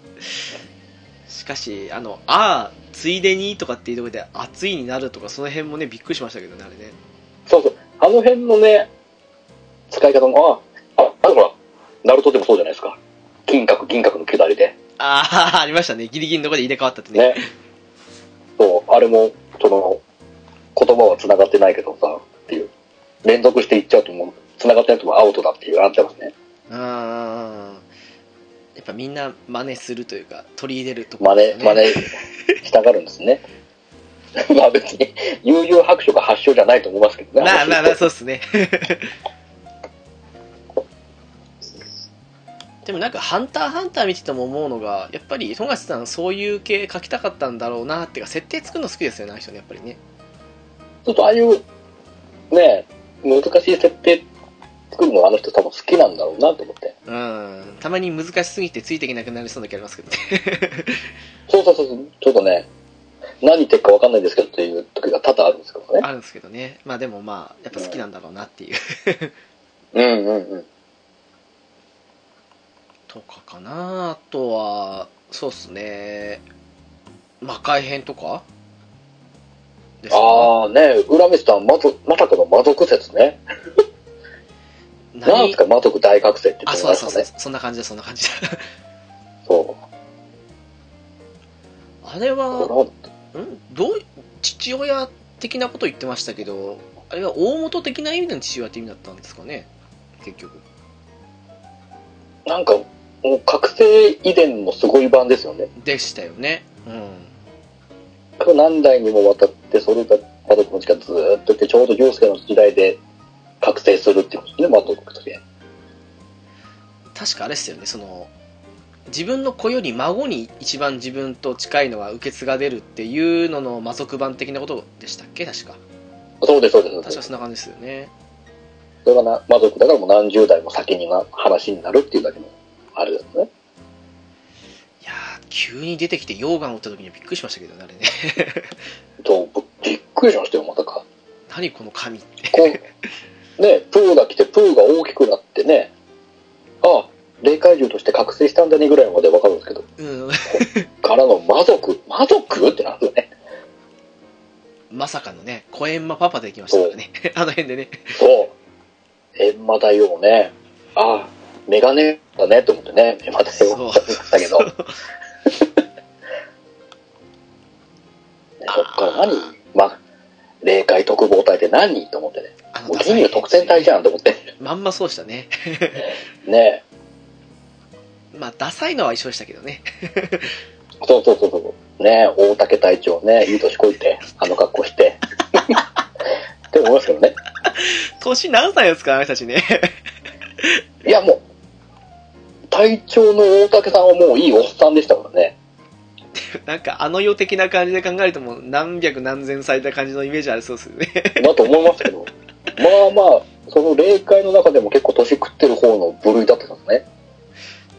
しかし、あの、ああ、ついでにとかっていうところで熱いになるとか、その辺もね、びっくりしましたけどね、あれね。そうそう。あの辺のね、使い方も、あ、あ、あほら、ナルトでもそうじゃないですか。金閣、銀閣の下りで。ああ、ありましたね。ギリギリのところで入れ替わったってね。ね。そう、あれも、その、言葉は繋がってないけどさ、っていう。連続していっちゃうともう、繋がってないともアウトだっていう、あっちゃいますね。うん。やっぱみんな真似するというか取り入れるところ真似、真似したがるんですね。まあ別に、悠々白書が発祥じゃないと思いますけどね。まあまあまあそうですね でもなんか「ハンターハンター」見てても思うのがやっぱり富樫さんそういう系書きたかったんだろうなっていうか設定作るの好きですよねあの人ねやっぱりねちょっとああいう、ね、難しい設定作るのあの人多分好きなんだろうなと思って。うんたまに難しすぎてついていけなくなりそうな気ありますけどね そうそうそう、ちょっとね、何言ってるか分かんないんですけどっていう時が多々あるんですけどね。あるんですけどねまあでもまあやっぱ好きなんだろうなっていううんうんうん。とかかなあとはそうっすね。魔界編とか？ですか？ああね、恨めてたまぞまさかの魔族説ね。何？ですか魔族大覚醒って言あってそうそうそう。そんな感じだ。そんな感じだ。そう。あれはこん？どう父親的なこと言ってましたけどあれは大元的な意味での父親って意味だったんですかね？結局。れなんか、もう覚醒遺伝のすごい版ですよね。でしたよねうん何代にもわたって、それが魔族の力ずーっといて、ちょうど陽介の時代で覚醒するっていうことですね、魔族って。確かあれですよねその自分の子より孫に一番自分と近いのは受け継がれるっていうのの魔族版的なことでしたっけ？確かそうです、そうです。そうです確かそんな感じですよねそれがな魔族だからもう何十代も先にな話になるっていうだけの、あれですね。いやー急に出てきて溶岩を打った時にはびっくりしましたけどねあれね。と、びっくりしましたよ、まさか。何この神って。こう、ね、プーが来て、プーが大きくなってね、ああ、霊怪獣として覚醒したんだねぐらいまでわかるんですけど、うん。からの魔族、魔族？ってなんですよね。まさかのねコエンマパパできましたからね。あの辺でね。そう。閻魔大王もね、ああ、メガネだねと思ってね、閻魔大王そうだったけど、ね そっから何まあ、霊界特防隊って何と思ってね。もう人類特戦隊じゃんと思って。まんまそうでしたね ねまあダサいのは一緒でしたけどねそうそうそうそう。ね大竹隊長ね、いい年こいて、あの格好して。って思いますけどね。年何歳ですかあの人たちねいやもう、隊長の大竹さんはもういいおっさんでしたからね。なんかあの世的な感じで考えるともう何百何千歳って感じのイメージありそうですよねだと思いますけど。まあまあ、その霊界の中でも結構年食ってる方の部類だったんですね。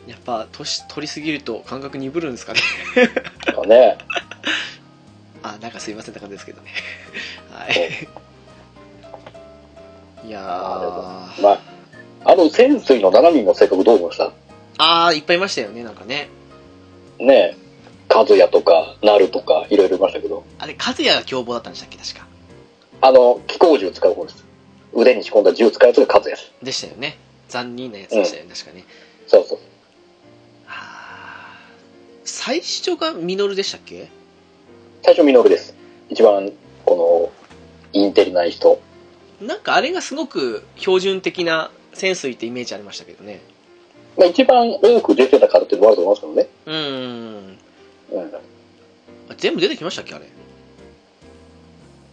やっぱ年取りすぎると感覚鈍るんですかねだからね。あなんかすいませんって感じですけどね はいいやーまあ、あの潜水の7人の性格どう思いました？あーいっぱいいましたよねなんかねねえ、和也とか、なるとか、いろいろいましたけど、あれ和也が凶暴だったんでしたっけ確かあの、気候銃使う方です。腕に仕込んだ銃使うやつが和也です。でしたよね残忍なやつでしたよね、確かねそうそう。最初がミノルでしたっけ？最初ミノルです。一番、この、インテリな人。なんかあれがすごく標準的な潜水ってイメージありましたけどねまあ一番多く出てたからっていうのもあると思いますけどね。うーんうん。全部出てきましたっけあれ？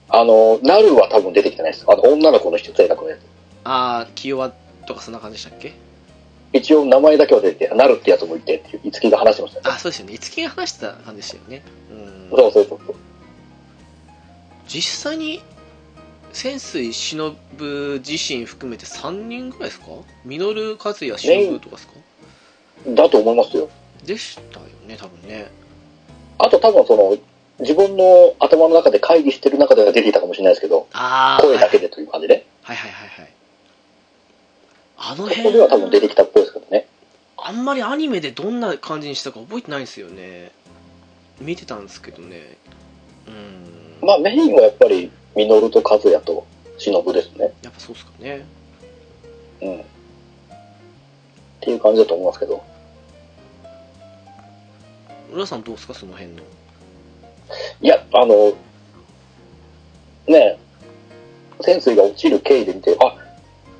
あの、なるは多分出てきてないです。あの、女の子の人性格のやつ。ああ清和とかそんな感じでしたっけ？一応名前だけは出てて、なるってやつもいてっていう、いつきが話してましたね。あそうですよね五木が話してた感じでしたよねうんそうそうそうそう。実際に潜水忍自身含めて3人ぐらいですか？ミノル和也忍とかですか？だと思いますよ。でしたよね多分ね。あと多分その、自分の頭の中で会議してる中では出ていたかもしれないですけど、声だけでという感じで。はいはいはいはいあのここ辺では多分出てきたっぽいですけどね。あんまりアニメでどんな感じにしたか覚えてないんですよね。見てたんですけどね。うん。まあメインはやっぱり、ミノルと和也と忍ですね。やっぱそうっすかねうん。っていう感じだと思いますけど。浦さんどうですか？その辺のいや、あの、ねえ、潜水が落ちる経緯で見て、あ、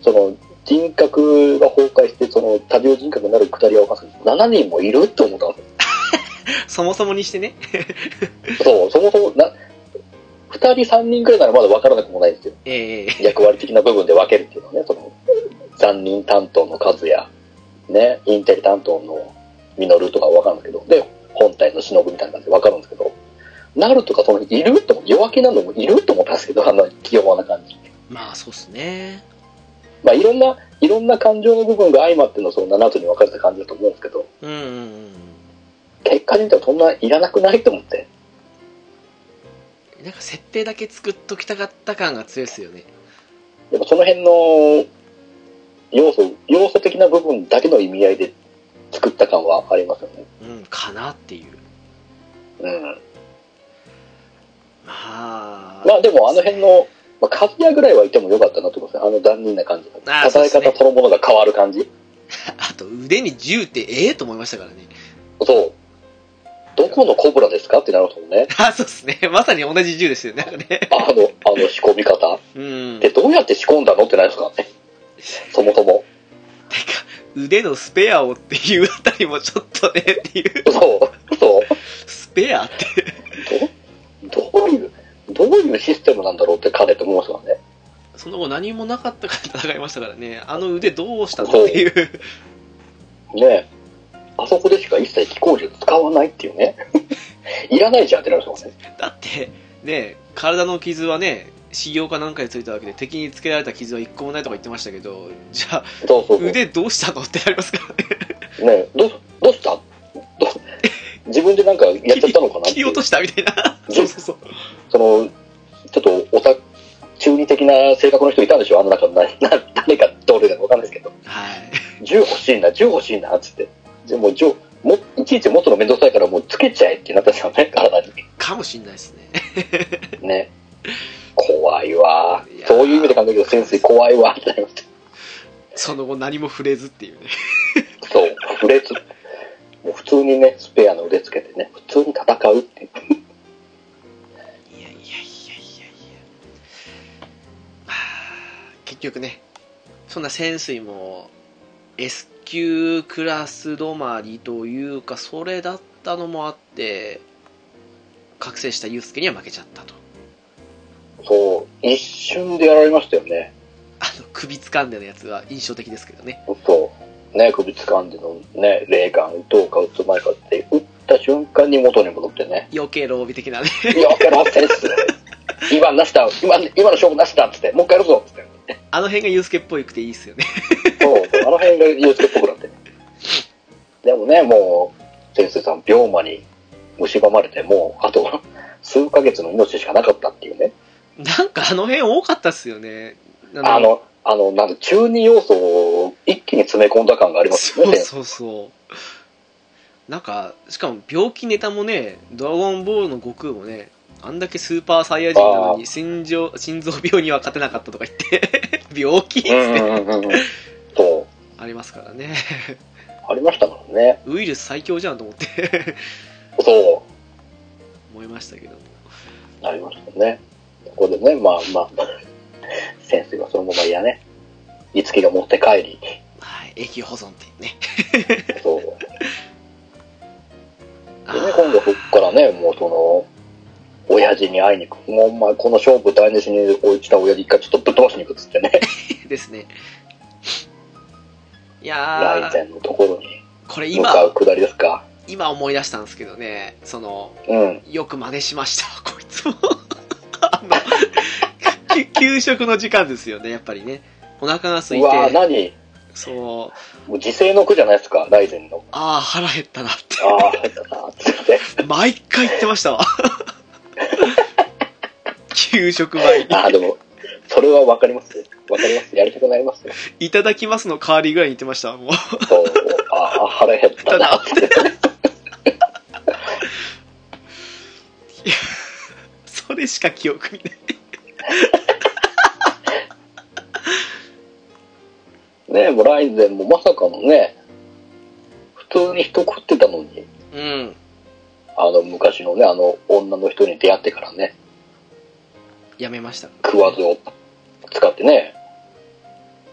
その、人格が崩壊して、その多重人格になるくだりは分かんないけど、7人もいる？って思ったんですよ。そもそもにしてね。そう、そもそも、な、2人3人くらいならまだ分からなくもないんですよ。ええ役割的な部分で分けるっていうのはね、その、残忍担当の数や、ね、インテリ担当のミノルとか分かるんですけど、で、本体の忍みたいな感じで分かるんですけど、ナルとかその、いると思弱気なのもいると思ったんですけど、あの、器用な感じ。まあ、そうっすね。まあ、いろんな、いろんな感情の部分が相まってのその7つに分かれた感じだと思うんですけど、うんうんうん。結果で見たらそんないらなくないと思って。なんか設定だけ作っときたかった感が強いですよね。でもその辺の要素、要素的な部分だけの意味合いで作った感はありますよね。うん、かなっていう。うん。まあ、まあでもあの辺の、まあ、カズヤぐらいはいてもよかったなと思いますね。あの残忍な感じ。あー叩え方そのものが変わる感じ。あと腕に銃ってええと思いましたからね。そう。どこのコブラですか？ってなるとね。あ、そうですね。まさに同じ銃ですよね。なんかね。あの、あの仕込み方？うん。で、どうやって仕込んだの？ってなりますか？らね。そもそも。てか、腕のスペアをっていうあたりもちょっとねっていう。そう。そう。スペアって。どどういう、どういうシステムなんだろうって彼って思いますからね。その後何もなかったから戦いましたからね。あの腕どうしたの？っていう。ねえ。あそこでしか一切気候術使わないっていうね。いらないじゃんってなるんですよね。だって、ね、体の傷はね、修行かなんかについたわけで敵につけられた傷は一個もないとか言ってましたけど、じゃあ。腕どうしたのってなりますからね。ねえ、どう、どうした？ど 自分でなんかやっちゃったのかな切り落としたみたいな。じそうそうそう。その、ちょっとオタ、中二的な性格の人いたんでしょ？あの中の誰かどれかわかんないですけど。はい。銃欲しいな、銃欲しいな、つって。でも、銃、も、いちいち持つのめんどくさいからもうつけちゃえってなったんですよね、体に。かもしんないですね。ね。怖いわいそういう意味で考えると潜水怖いわってなりました。その後何も触れずっていうね。そう、フレーズ。もう普通にね、スペアの腕つけてね、普通に戦うっていう。いやいやいやいやいや結局ね、そんな潜水も S 級クラス止まりというか、それだったのもあって、覚醒したユースケには負けちゃったと。そう、一瞬でやられましたよね。あの、首掴んでのやつは印象的ですけどね。そう。ね、首掴んでのね、霊感打とうか打つ前かって、打った瞬間に元に戻ってね。余計ロービ的なね。よけろセンス今なしだ今、今の勝負なしだっつって、もう一回やるぞっつって。あの辺がユースケっぽいくていいっすよね。辺がユースケっぽくなって。でもね、もう、先生さん、病魔に蝕まれて、もう、あと、数ヶ月の命しかなかったっていうね。なんかあの辺多かったっすよね。あの、あの、なんだ、中二要素を一気に詰め込んだ感がありますよね。そうそうそう。なんか、しかも病気ネタもね、ドラゴンボールの悟空もね、あんだけスーパーサイヤ人なのに心臓心臓病には勝てなかったとか言って、病気っつって。そう。ありますからね。ありましたからね。ウイルス最強じゃんと思ってそ思いましたけども。う。ありましたね。ここでね、まあまあ、先生がそのままいやね、いつきが持って帰り、はい、永久保存っていうね。そう。でね、今度そっからね、もうその、親父に会いに行く。もうお前この勝負台無しに置いた親父一回ちょっとぶっ飛ばしに行くっつってね、ですね。い来やー、前のところにこれ向かう今、下りですか？今思い出したんですけどね、その、うん。よく真似しました、こいつも。あの、き給食の時間ですよね、やっぱりね。お腹が空いうわ何？そう、もう時世の句じゃないですか、大前の。ああ、腹減ったなって。ああ、入ったな、つって。毎回言ってましたわ。給食前に。ああ、でも、それはわかります。わかります。やりたくなりますよ。いただきますの代わりぐらいに言ってましたわ、もう。そう、ああ、腹減ったな、つって。それしか記憶にない。ねもうライゼンもまさかのね、普通に人食ってたのに、うん。あの昔のね、あの女の人に出会ってからね、やめました。食わずを使ってね、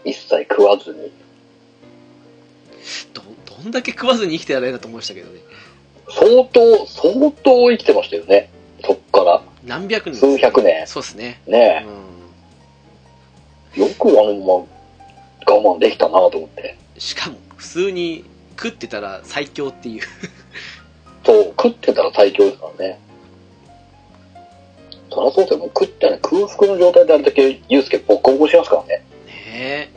一切食わずに。どどんだけ食わずに生きてやれんだと思いましたけどね相当、相当生きてましたよね。そっから。何百人数百年そうですねねうよくあのまま我慢できたなと思って。んしかも普通に食ってたら最強っていうそう、食ってたら最強ですからね。そりゃそうですよ。もう食ってね、空腹の状態であれだけユうスケボッコボコしますからね。ねえ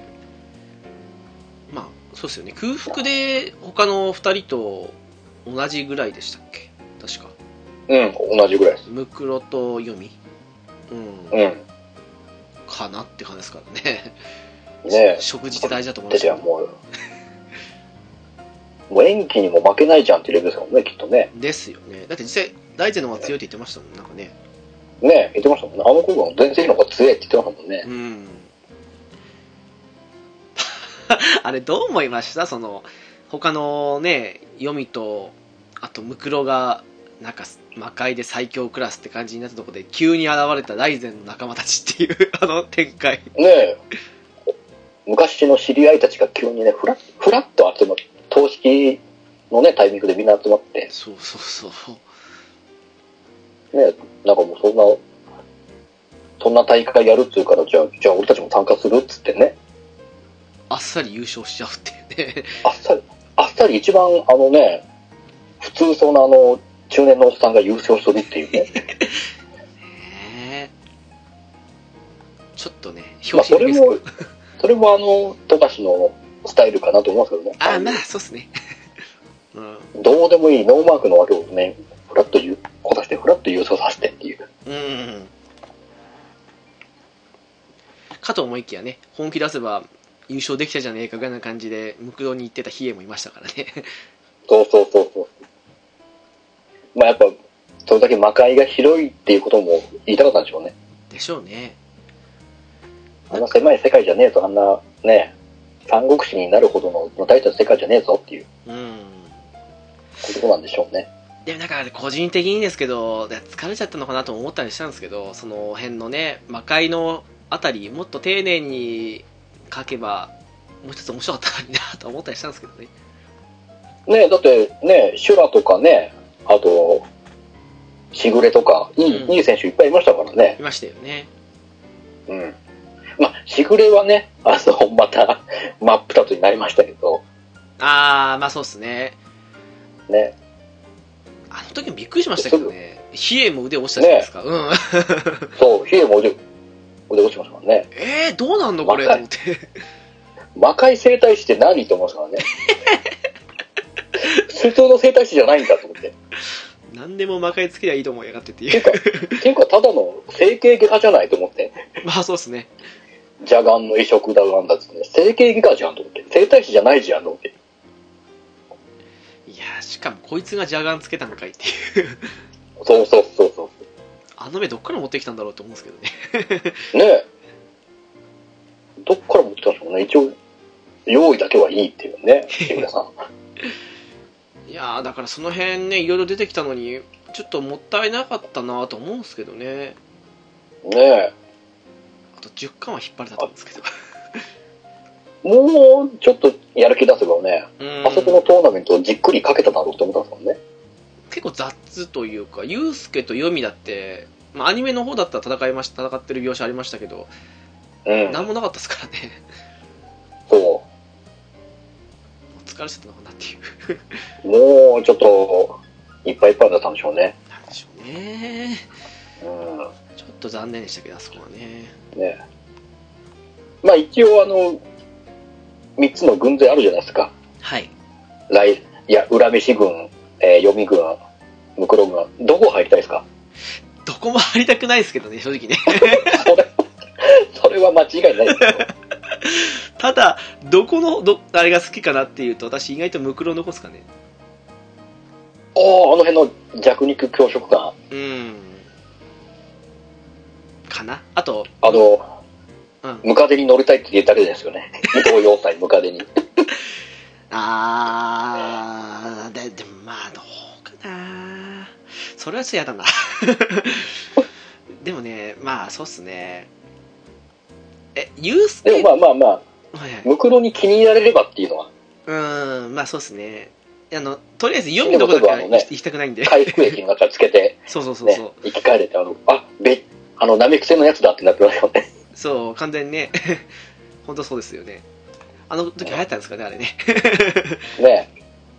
まあそうですよね空腹で他の2人と同じぐらいでしたっけ？確かうん、同じぐらいです。ムクロとヨミ？うんうん。かなって感じですからねね食事って大事だと思うんえ。ですけどもう、もう演技にも負けないじゃんっていうレベルですからね、きっとね。ですよねだって実際大勢の方が強いって言ってましたもんなんかねねえ、言ってましたもんね。あの子が全然の方が強いって言ってましたもんね。うん あれどう思いました？その他のねヨミとあとムクロがなんか魔界で最強クラスって感じになったところで急に現れたライゼンの仲間たちっていう あの展開ねえ。昔の知り合いたちが急にね、ふらっ、ふらっと集まって、投式のね、タイミングでみんな集まって、そうそうそうね、なんかもうそんな、そんな大会やるっつうから、じゃあ、じゃあ俺たちも参加するっつってね、あっさり優勝しちゃうっていうね。あっさり、あっさり一番あのね、普通そうなあの、中年のおっさんが優勝するっていうね。ねえ。ちょっとねまあそれ表紙ですけども、それもあの、富樫のスタイルかなと思いますけどね。ああまあそうっすね。うん。どうでもいいノーマークのわけをね、フラッと言う、こさしてフラッと優勝させてっていう。うんかと思いきやね本気出せば優勝できたじゃねえかぐらいな感じでムクロに行ってたヒエもいましたからねそうそうそうそう。まあやっぱ、それだけ魔界が広いっていうことも言いたかったんでしょうね。でしょうねあんな狭い世界じゃねえぞ、あんなね、三国志になるほどの大体の世界じゃねえぞっていううんことなんでしょうね。でもなんか個人的にですけど疲れちゃったのかなとも思ったりしたんですけどその辺のね魔界のあたりもっと丁寧に書けばもう一つ面白かったのになと思ったりしたんですけどねねえ、だってね、シュラとかね、あと、しぐれとか、いい、うんいい選手いっぱいいましたからねい。ましたよねうん。まあ、しぐれはね、あの、また、真っ二つになりましたけど、ああまあそうっすねね。あの時もびっくりしましたけどねヒエも腕落ちたじゃないですか、うん そう、ヒエも腕、腕落ちましたからね。えー、どうなんのこれ？と思って魔界生態師って何と思いますからね。普通の生態師じゃないんだと思って。何でも魔界つけりゃいいと思いやがってっていうっていうか、ただの整形外科じゃないと思って。まあそうっすね邪眼の移植だなんだっつってね。整形外科じゃんと思って。生態師じゃないじゃんと思って。しかもこいつが邪眼つけたのかいっていうそうそうそうそう。あの目どっから持ってきたんだろうと思うんですけどねねえ。どっから持ってたんでしょうね。一応、用意だけはいいっていうね、木村さん。いやーだからその辺ねいろいろ出てきたのにちょっともったいなかったなと思うんですけどねねえ。あと10巻は引っ張れたと思うんですけどもうちょっとやる気出せばね、うんあそこのトーナメントをじっくりかけただろうと思ったんですもんね。結構雑というかユウスケとヨミだって、まあ、アニメの方だったら戦いまし戦ってる描写ありましたけどうん。何もなかったですからねそお疲れしてたのかなっていうう。もうちょっと、いっぱいいっぱいだったんでしょうね。なんでしょうねうちょっと残念でしたけどあそこはねん。ねまあ一応あの、三つの軍勢あるじゃないですか。はい来、いや、恨めし軍、えー、読み軍、ムクロ軍、どこ入りたいですか？どこも入りたくないですけどね正直ねそれ、それは間違いないですよ。ただどこのどあれが好きかなっていうと私意外とムクロ残すかねおー、あの辺の弱肉強食感。うんかなあとあの、うんムカデに乗りたいって言っただけですよね。伊藤洋斎ムカデに。あーででもまあどうかな。それはちょっと嫌だな。でもねまあそうっすね。えユースでもケまあまあまあ、はいはい。ムクロに気に入られればっていうのは、うーんまあそうですね。あのとりあえず読みのとこだけはでも僕はあのね行きたくないんで。回復液の中つけて、そうそうそうねそう、生き返れて、あの、あ、べ、あの、ナメクセのやつだってなってますよね。そう完全にね。本当そうですよね。あの時流行ったんですかねあれね。ね。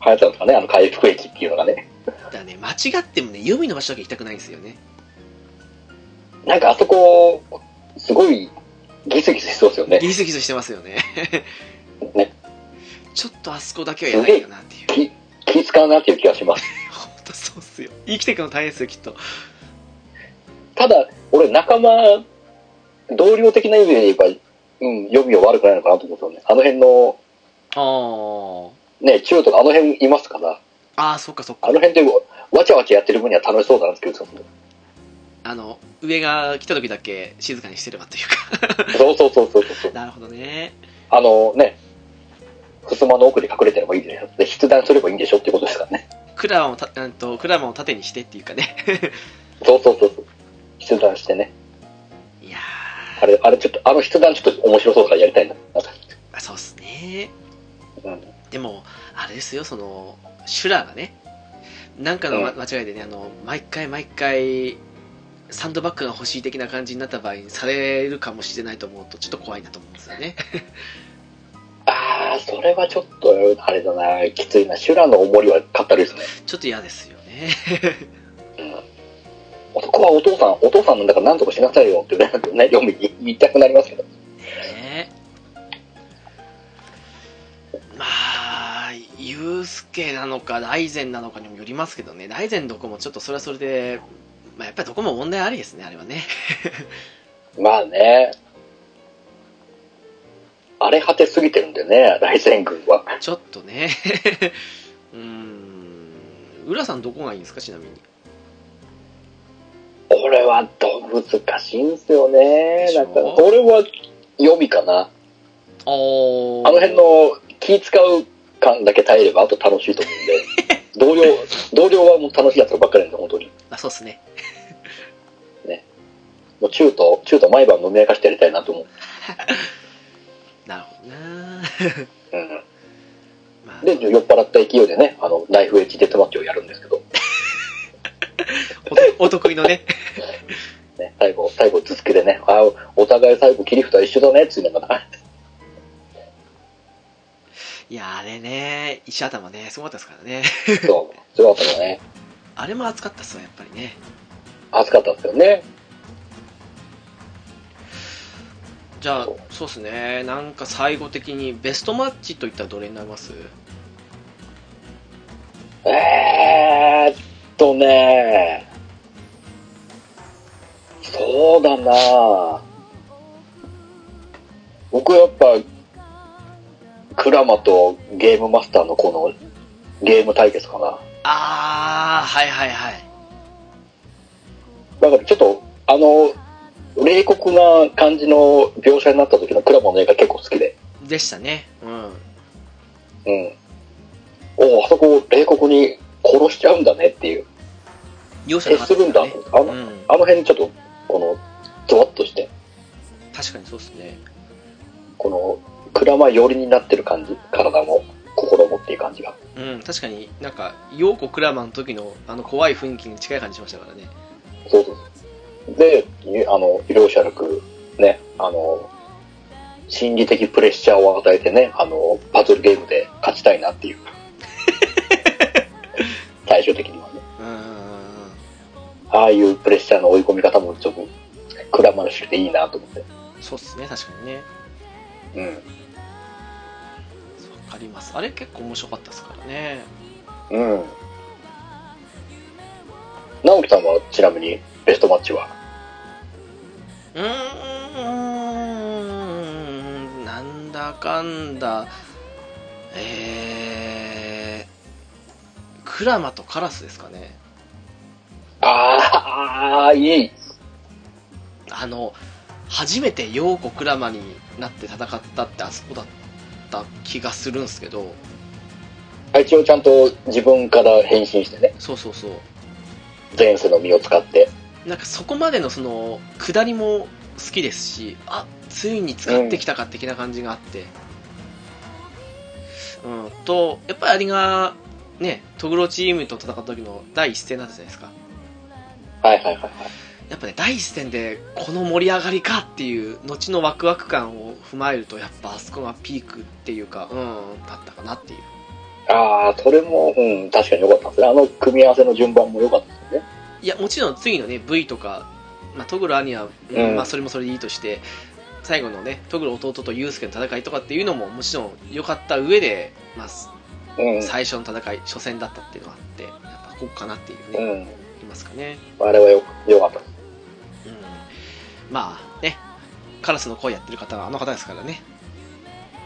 流行ったんですかね、あの回復液っていうのがね。だね間違ってもね読みの場所だけ行きたくないんですよね。なんかあそこ、すごいギスギスしそうですよね。ギスギスしてますよね。ね。ちょっとあそこだけはやばいかなっていう。気、気使うなっていう気がします。本当そうっすよ。生きていくの大変ですよきっと。ただ、俺仲間、同僚的な意味で言えば、うん、読みは悪くないのかなと思うんですよね。あの辺の、あね、中とかあの辺いますから、あああそっかそっかあの辺でわちゃわちゃやってる分には楽しそうだなんですあの上が来た時だけ静かにしてればというかよ そうそうそうそうそう。なるほどねあのね、襖の奥で隠れてればいいでしょ。で、筆談すればいいんでしょっていうことですからね。クラマをたうんとクラマを縦にしてっていうかねそうそうそうそう。筆談してね。あれ、あれちょっと、あの筆談ちょっと面白そうだからやりたいな。なんかーそうっすねうん。でもあれですよそのシュラがねなんかのまうん間違いでねあの毎回毎回サンドバッグが欲しい的な感じになった場合にされるかもしれないと思うとちょっと怖いなと思うんですよね ああ、それはちょっと、あれだな、きついな。修羅の重りはかったですね。ちょっと嫌ですよねうん。男はお父さん、お父さんなんだから何とかしなさいよってね、ね読みに言いたくなりますけど。ねまあユースケなのかライゼンなのかにもよりますけどねライゼンどこもちょっとそれはそれで、まあ、やっぱりどこも問題ありですねあれはね まあね。荒れ果てすぎてるんでね、大戦軍は。ちょっとね うーん浦さんどこがいいんですかちなみに俺はど難しいんすよねで。しょなんか、俺は読みかな。おあの辺の気使う感だけ耐えれば、あと楽しいと思うんで。同僚、同僚はもう楽しいやつばっかりなんで、本当に。あそうっすねもう中と、中と毎晩飲み明かしてやりたいなと思う。なるほどなうん。まあで、酔っ払った勢いでね、あの、ナイフエッジデスマッチをやるんですけど、おお得意のねね、最後、最後、頭突きでね、あお互い最後、切り札一緒だね、って言いながら、いやあれね。石頭ね。すごかったですからね。そう、すごかったのね。あれも熱かったっすわやっぱりね。熱かったですよね。じゃあそうそうっすね。なんか最後的にベストマッチといったらどれになります？えーっとね、そうだな僕やっぱ、クラマとゲームマスターのこのゲーム対決かな。ああはいはいはいだからちょっと、あの、冷酷な感じの描写になった時のクラマの絵が結構好きで。でしたねうんうん。おお、あそこ冷酷に殺しちゃうんだねっていう。容赦なかった徹するんだ。ねあの、うんあの辺ちょっと、この、ゾワッとして、確かにそうっすねこの、クラマ寄りになってる感じ。体も、心もっていう感じが。うん確かになんか陽子クラマの時のあの怖い雰囲気に近い感じしましたからねそうそうそう。で、いあの、容赦なく、ね、あの、心理的プレッシャーを与えてね、あの、パズルゲームで勝ちたいなっていう。最終的にはああいうプレッシャーの追い込み方もちょっと、クラマらしくていいなと思って。そうっすね確かにねうん。わかりますあれ結構面白かったですからねうん。直樹さんはちなみにベストマッチは？うーんなんだかんだえー、クラマとカラスですかねああ、いい。あの初めて陽子クラマになって戦ったってあそこだった気がするんですけど。一応ちゃんと自分から変身してね、そうそうそう。前世の実を使って。なんかそこまでのその下りも好きですしあついに使ってきたか的な感じがあって、うん、とやっぱりあれがねトグロチームと戦った時の第一戦だったじゃないですかはいはいはいはい。やっぱね第一戦でこの盛り上がりかっていう後のワクワク感を踏まえるとやっぱあそこがピークっていうかうんだったかなっていうああ、それも、うん、確かに良かったですね。あの組み合わせの順番も良かったですよね。いやもちろん次のね V とか、まあ、トグロ兄は、うんうんまあ、それもそれでいいとして最後のねトグロ弟とユウスケの戦いとかっていうのももちろん良かった上で、まあ、うん。最初の戦い初戦だったっていうのがあってやっぱここかなっていうね、うん。いますかね、あれはよ良かったです。うん、まあねカラスの声やってる方はあの方ですからね、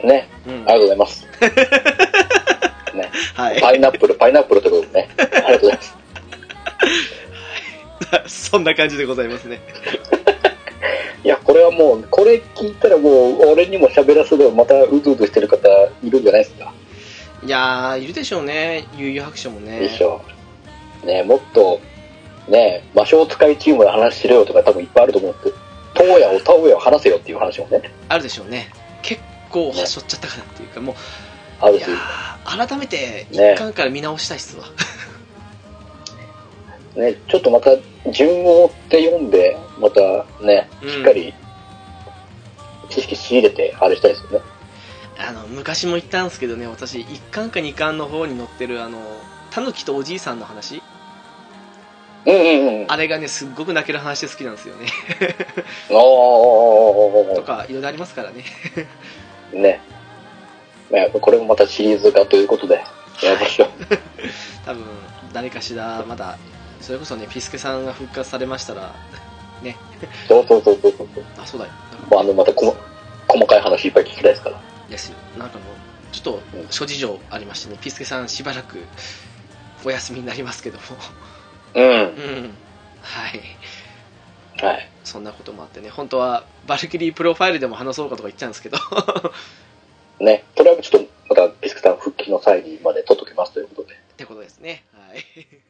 ね。うんありがとうございます。ね。はいパイナップル、パイナップルということでね。ありがとうございます。そんな感じでございますね いや、これはもう、これ聞いたらもう、俺にも喋らせるまたうずうずしてる方いるんじゃないですか。いやーいるでしょうね悠々白書もねでしょ。ね、もっと、ね、魔性使いチームで話しろよとか多分いっぱいあると思うんです。けど、東野を田植えを話せよっていう話もね、あるでしょうね。結構はしょっちゃったかなっていうかもあるし。改めて一巻から見直したいっすわ、ね、ちょっとまた順を追って読んで、またね、うん。しっかり知識仕入れて、あれしたいですよね。あの昔も言ったんですけどね私1巻か2巻の方に載ってるあのタヌキとおじいさんの話うんうんうん。あれがねすっごく泣ける話で好きなんですよね おとかいろいろありますからねーね。ねこれもまたシリーズ化ということで、やりましょう。多分誰かしらまだそれこそねピスケさんが復活されましたらねそうそうそうそうそう。あそうだよまあ、あの、またこ細かい話いっぱい聞きたいですから。ですよなんかもうちょっと諸事情ありましてねピスケさんしばらくお休みになりますけどもうん。うんはいはい。そんなこともあってね本当はバルキリープロファイルでも話そうかとか言っちゃうんですけど ね。それはちょっと、また、ピスケさん復帰の際にまで取っときますということで。ってことですねはい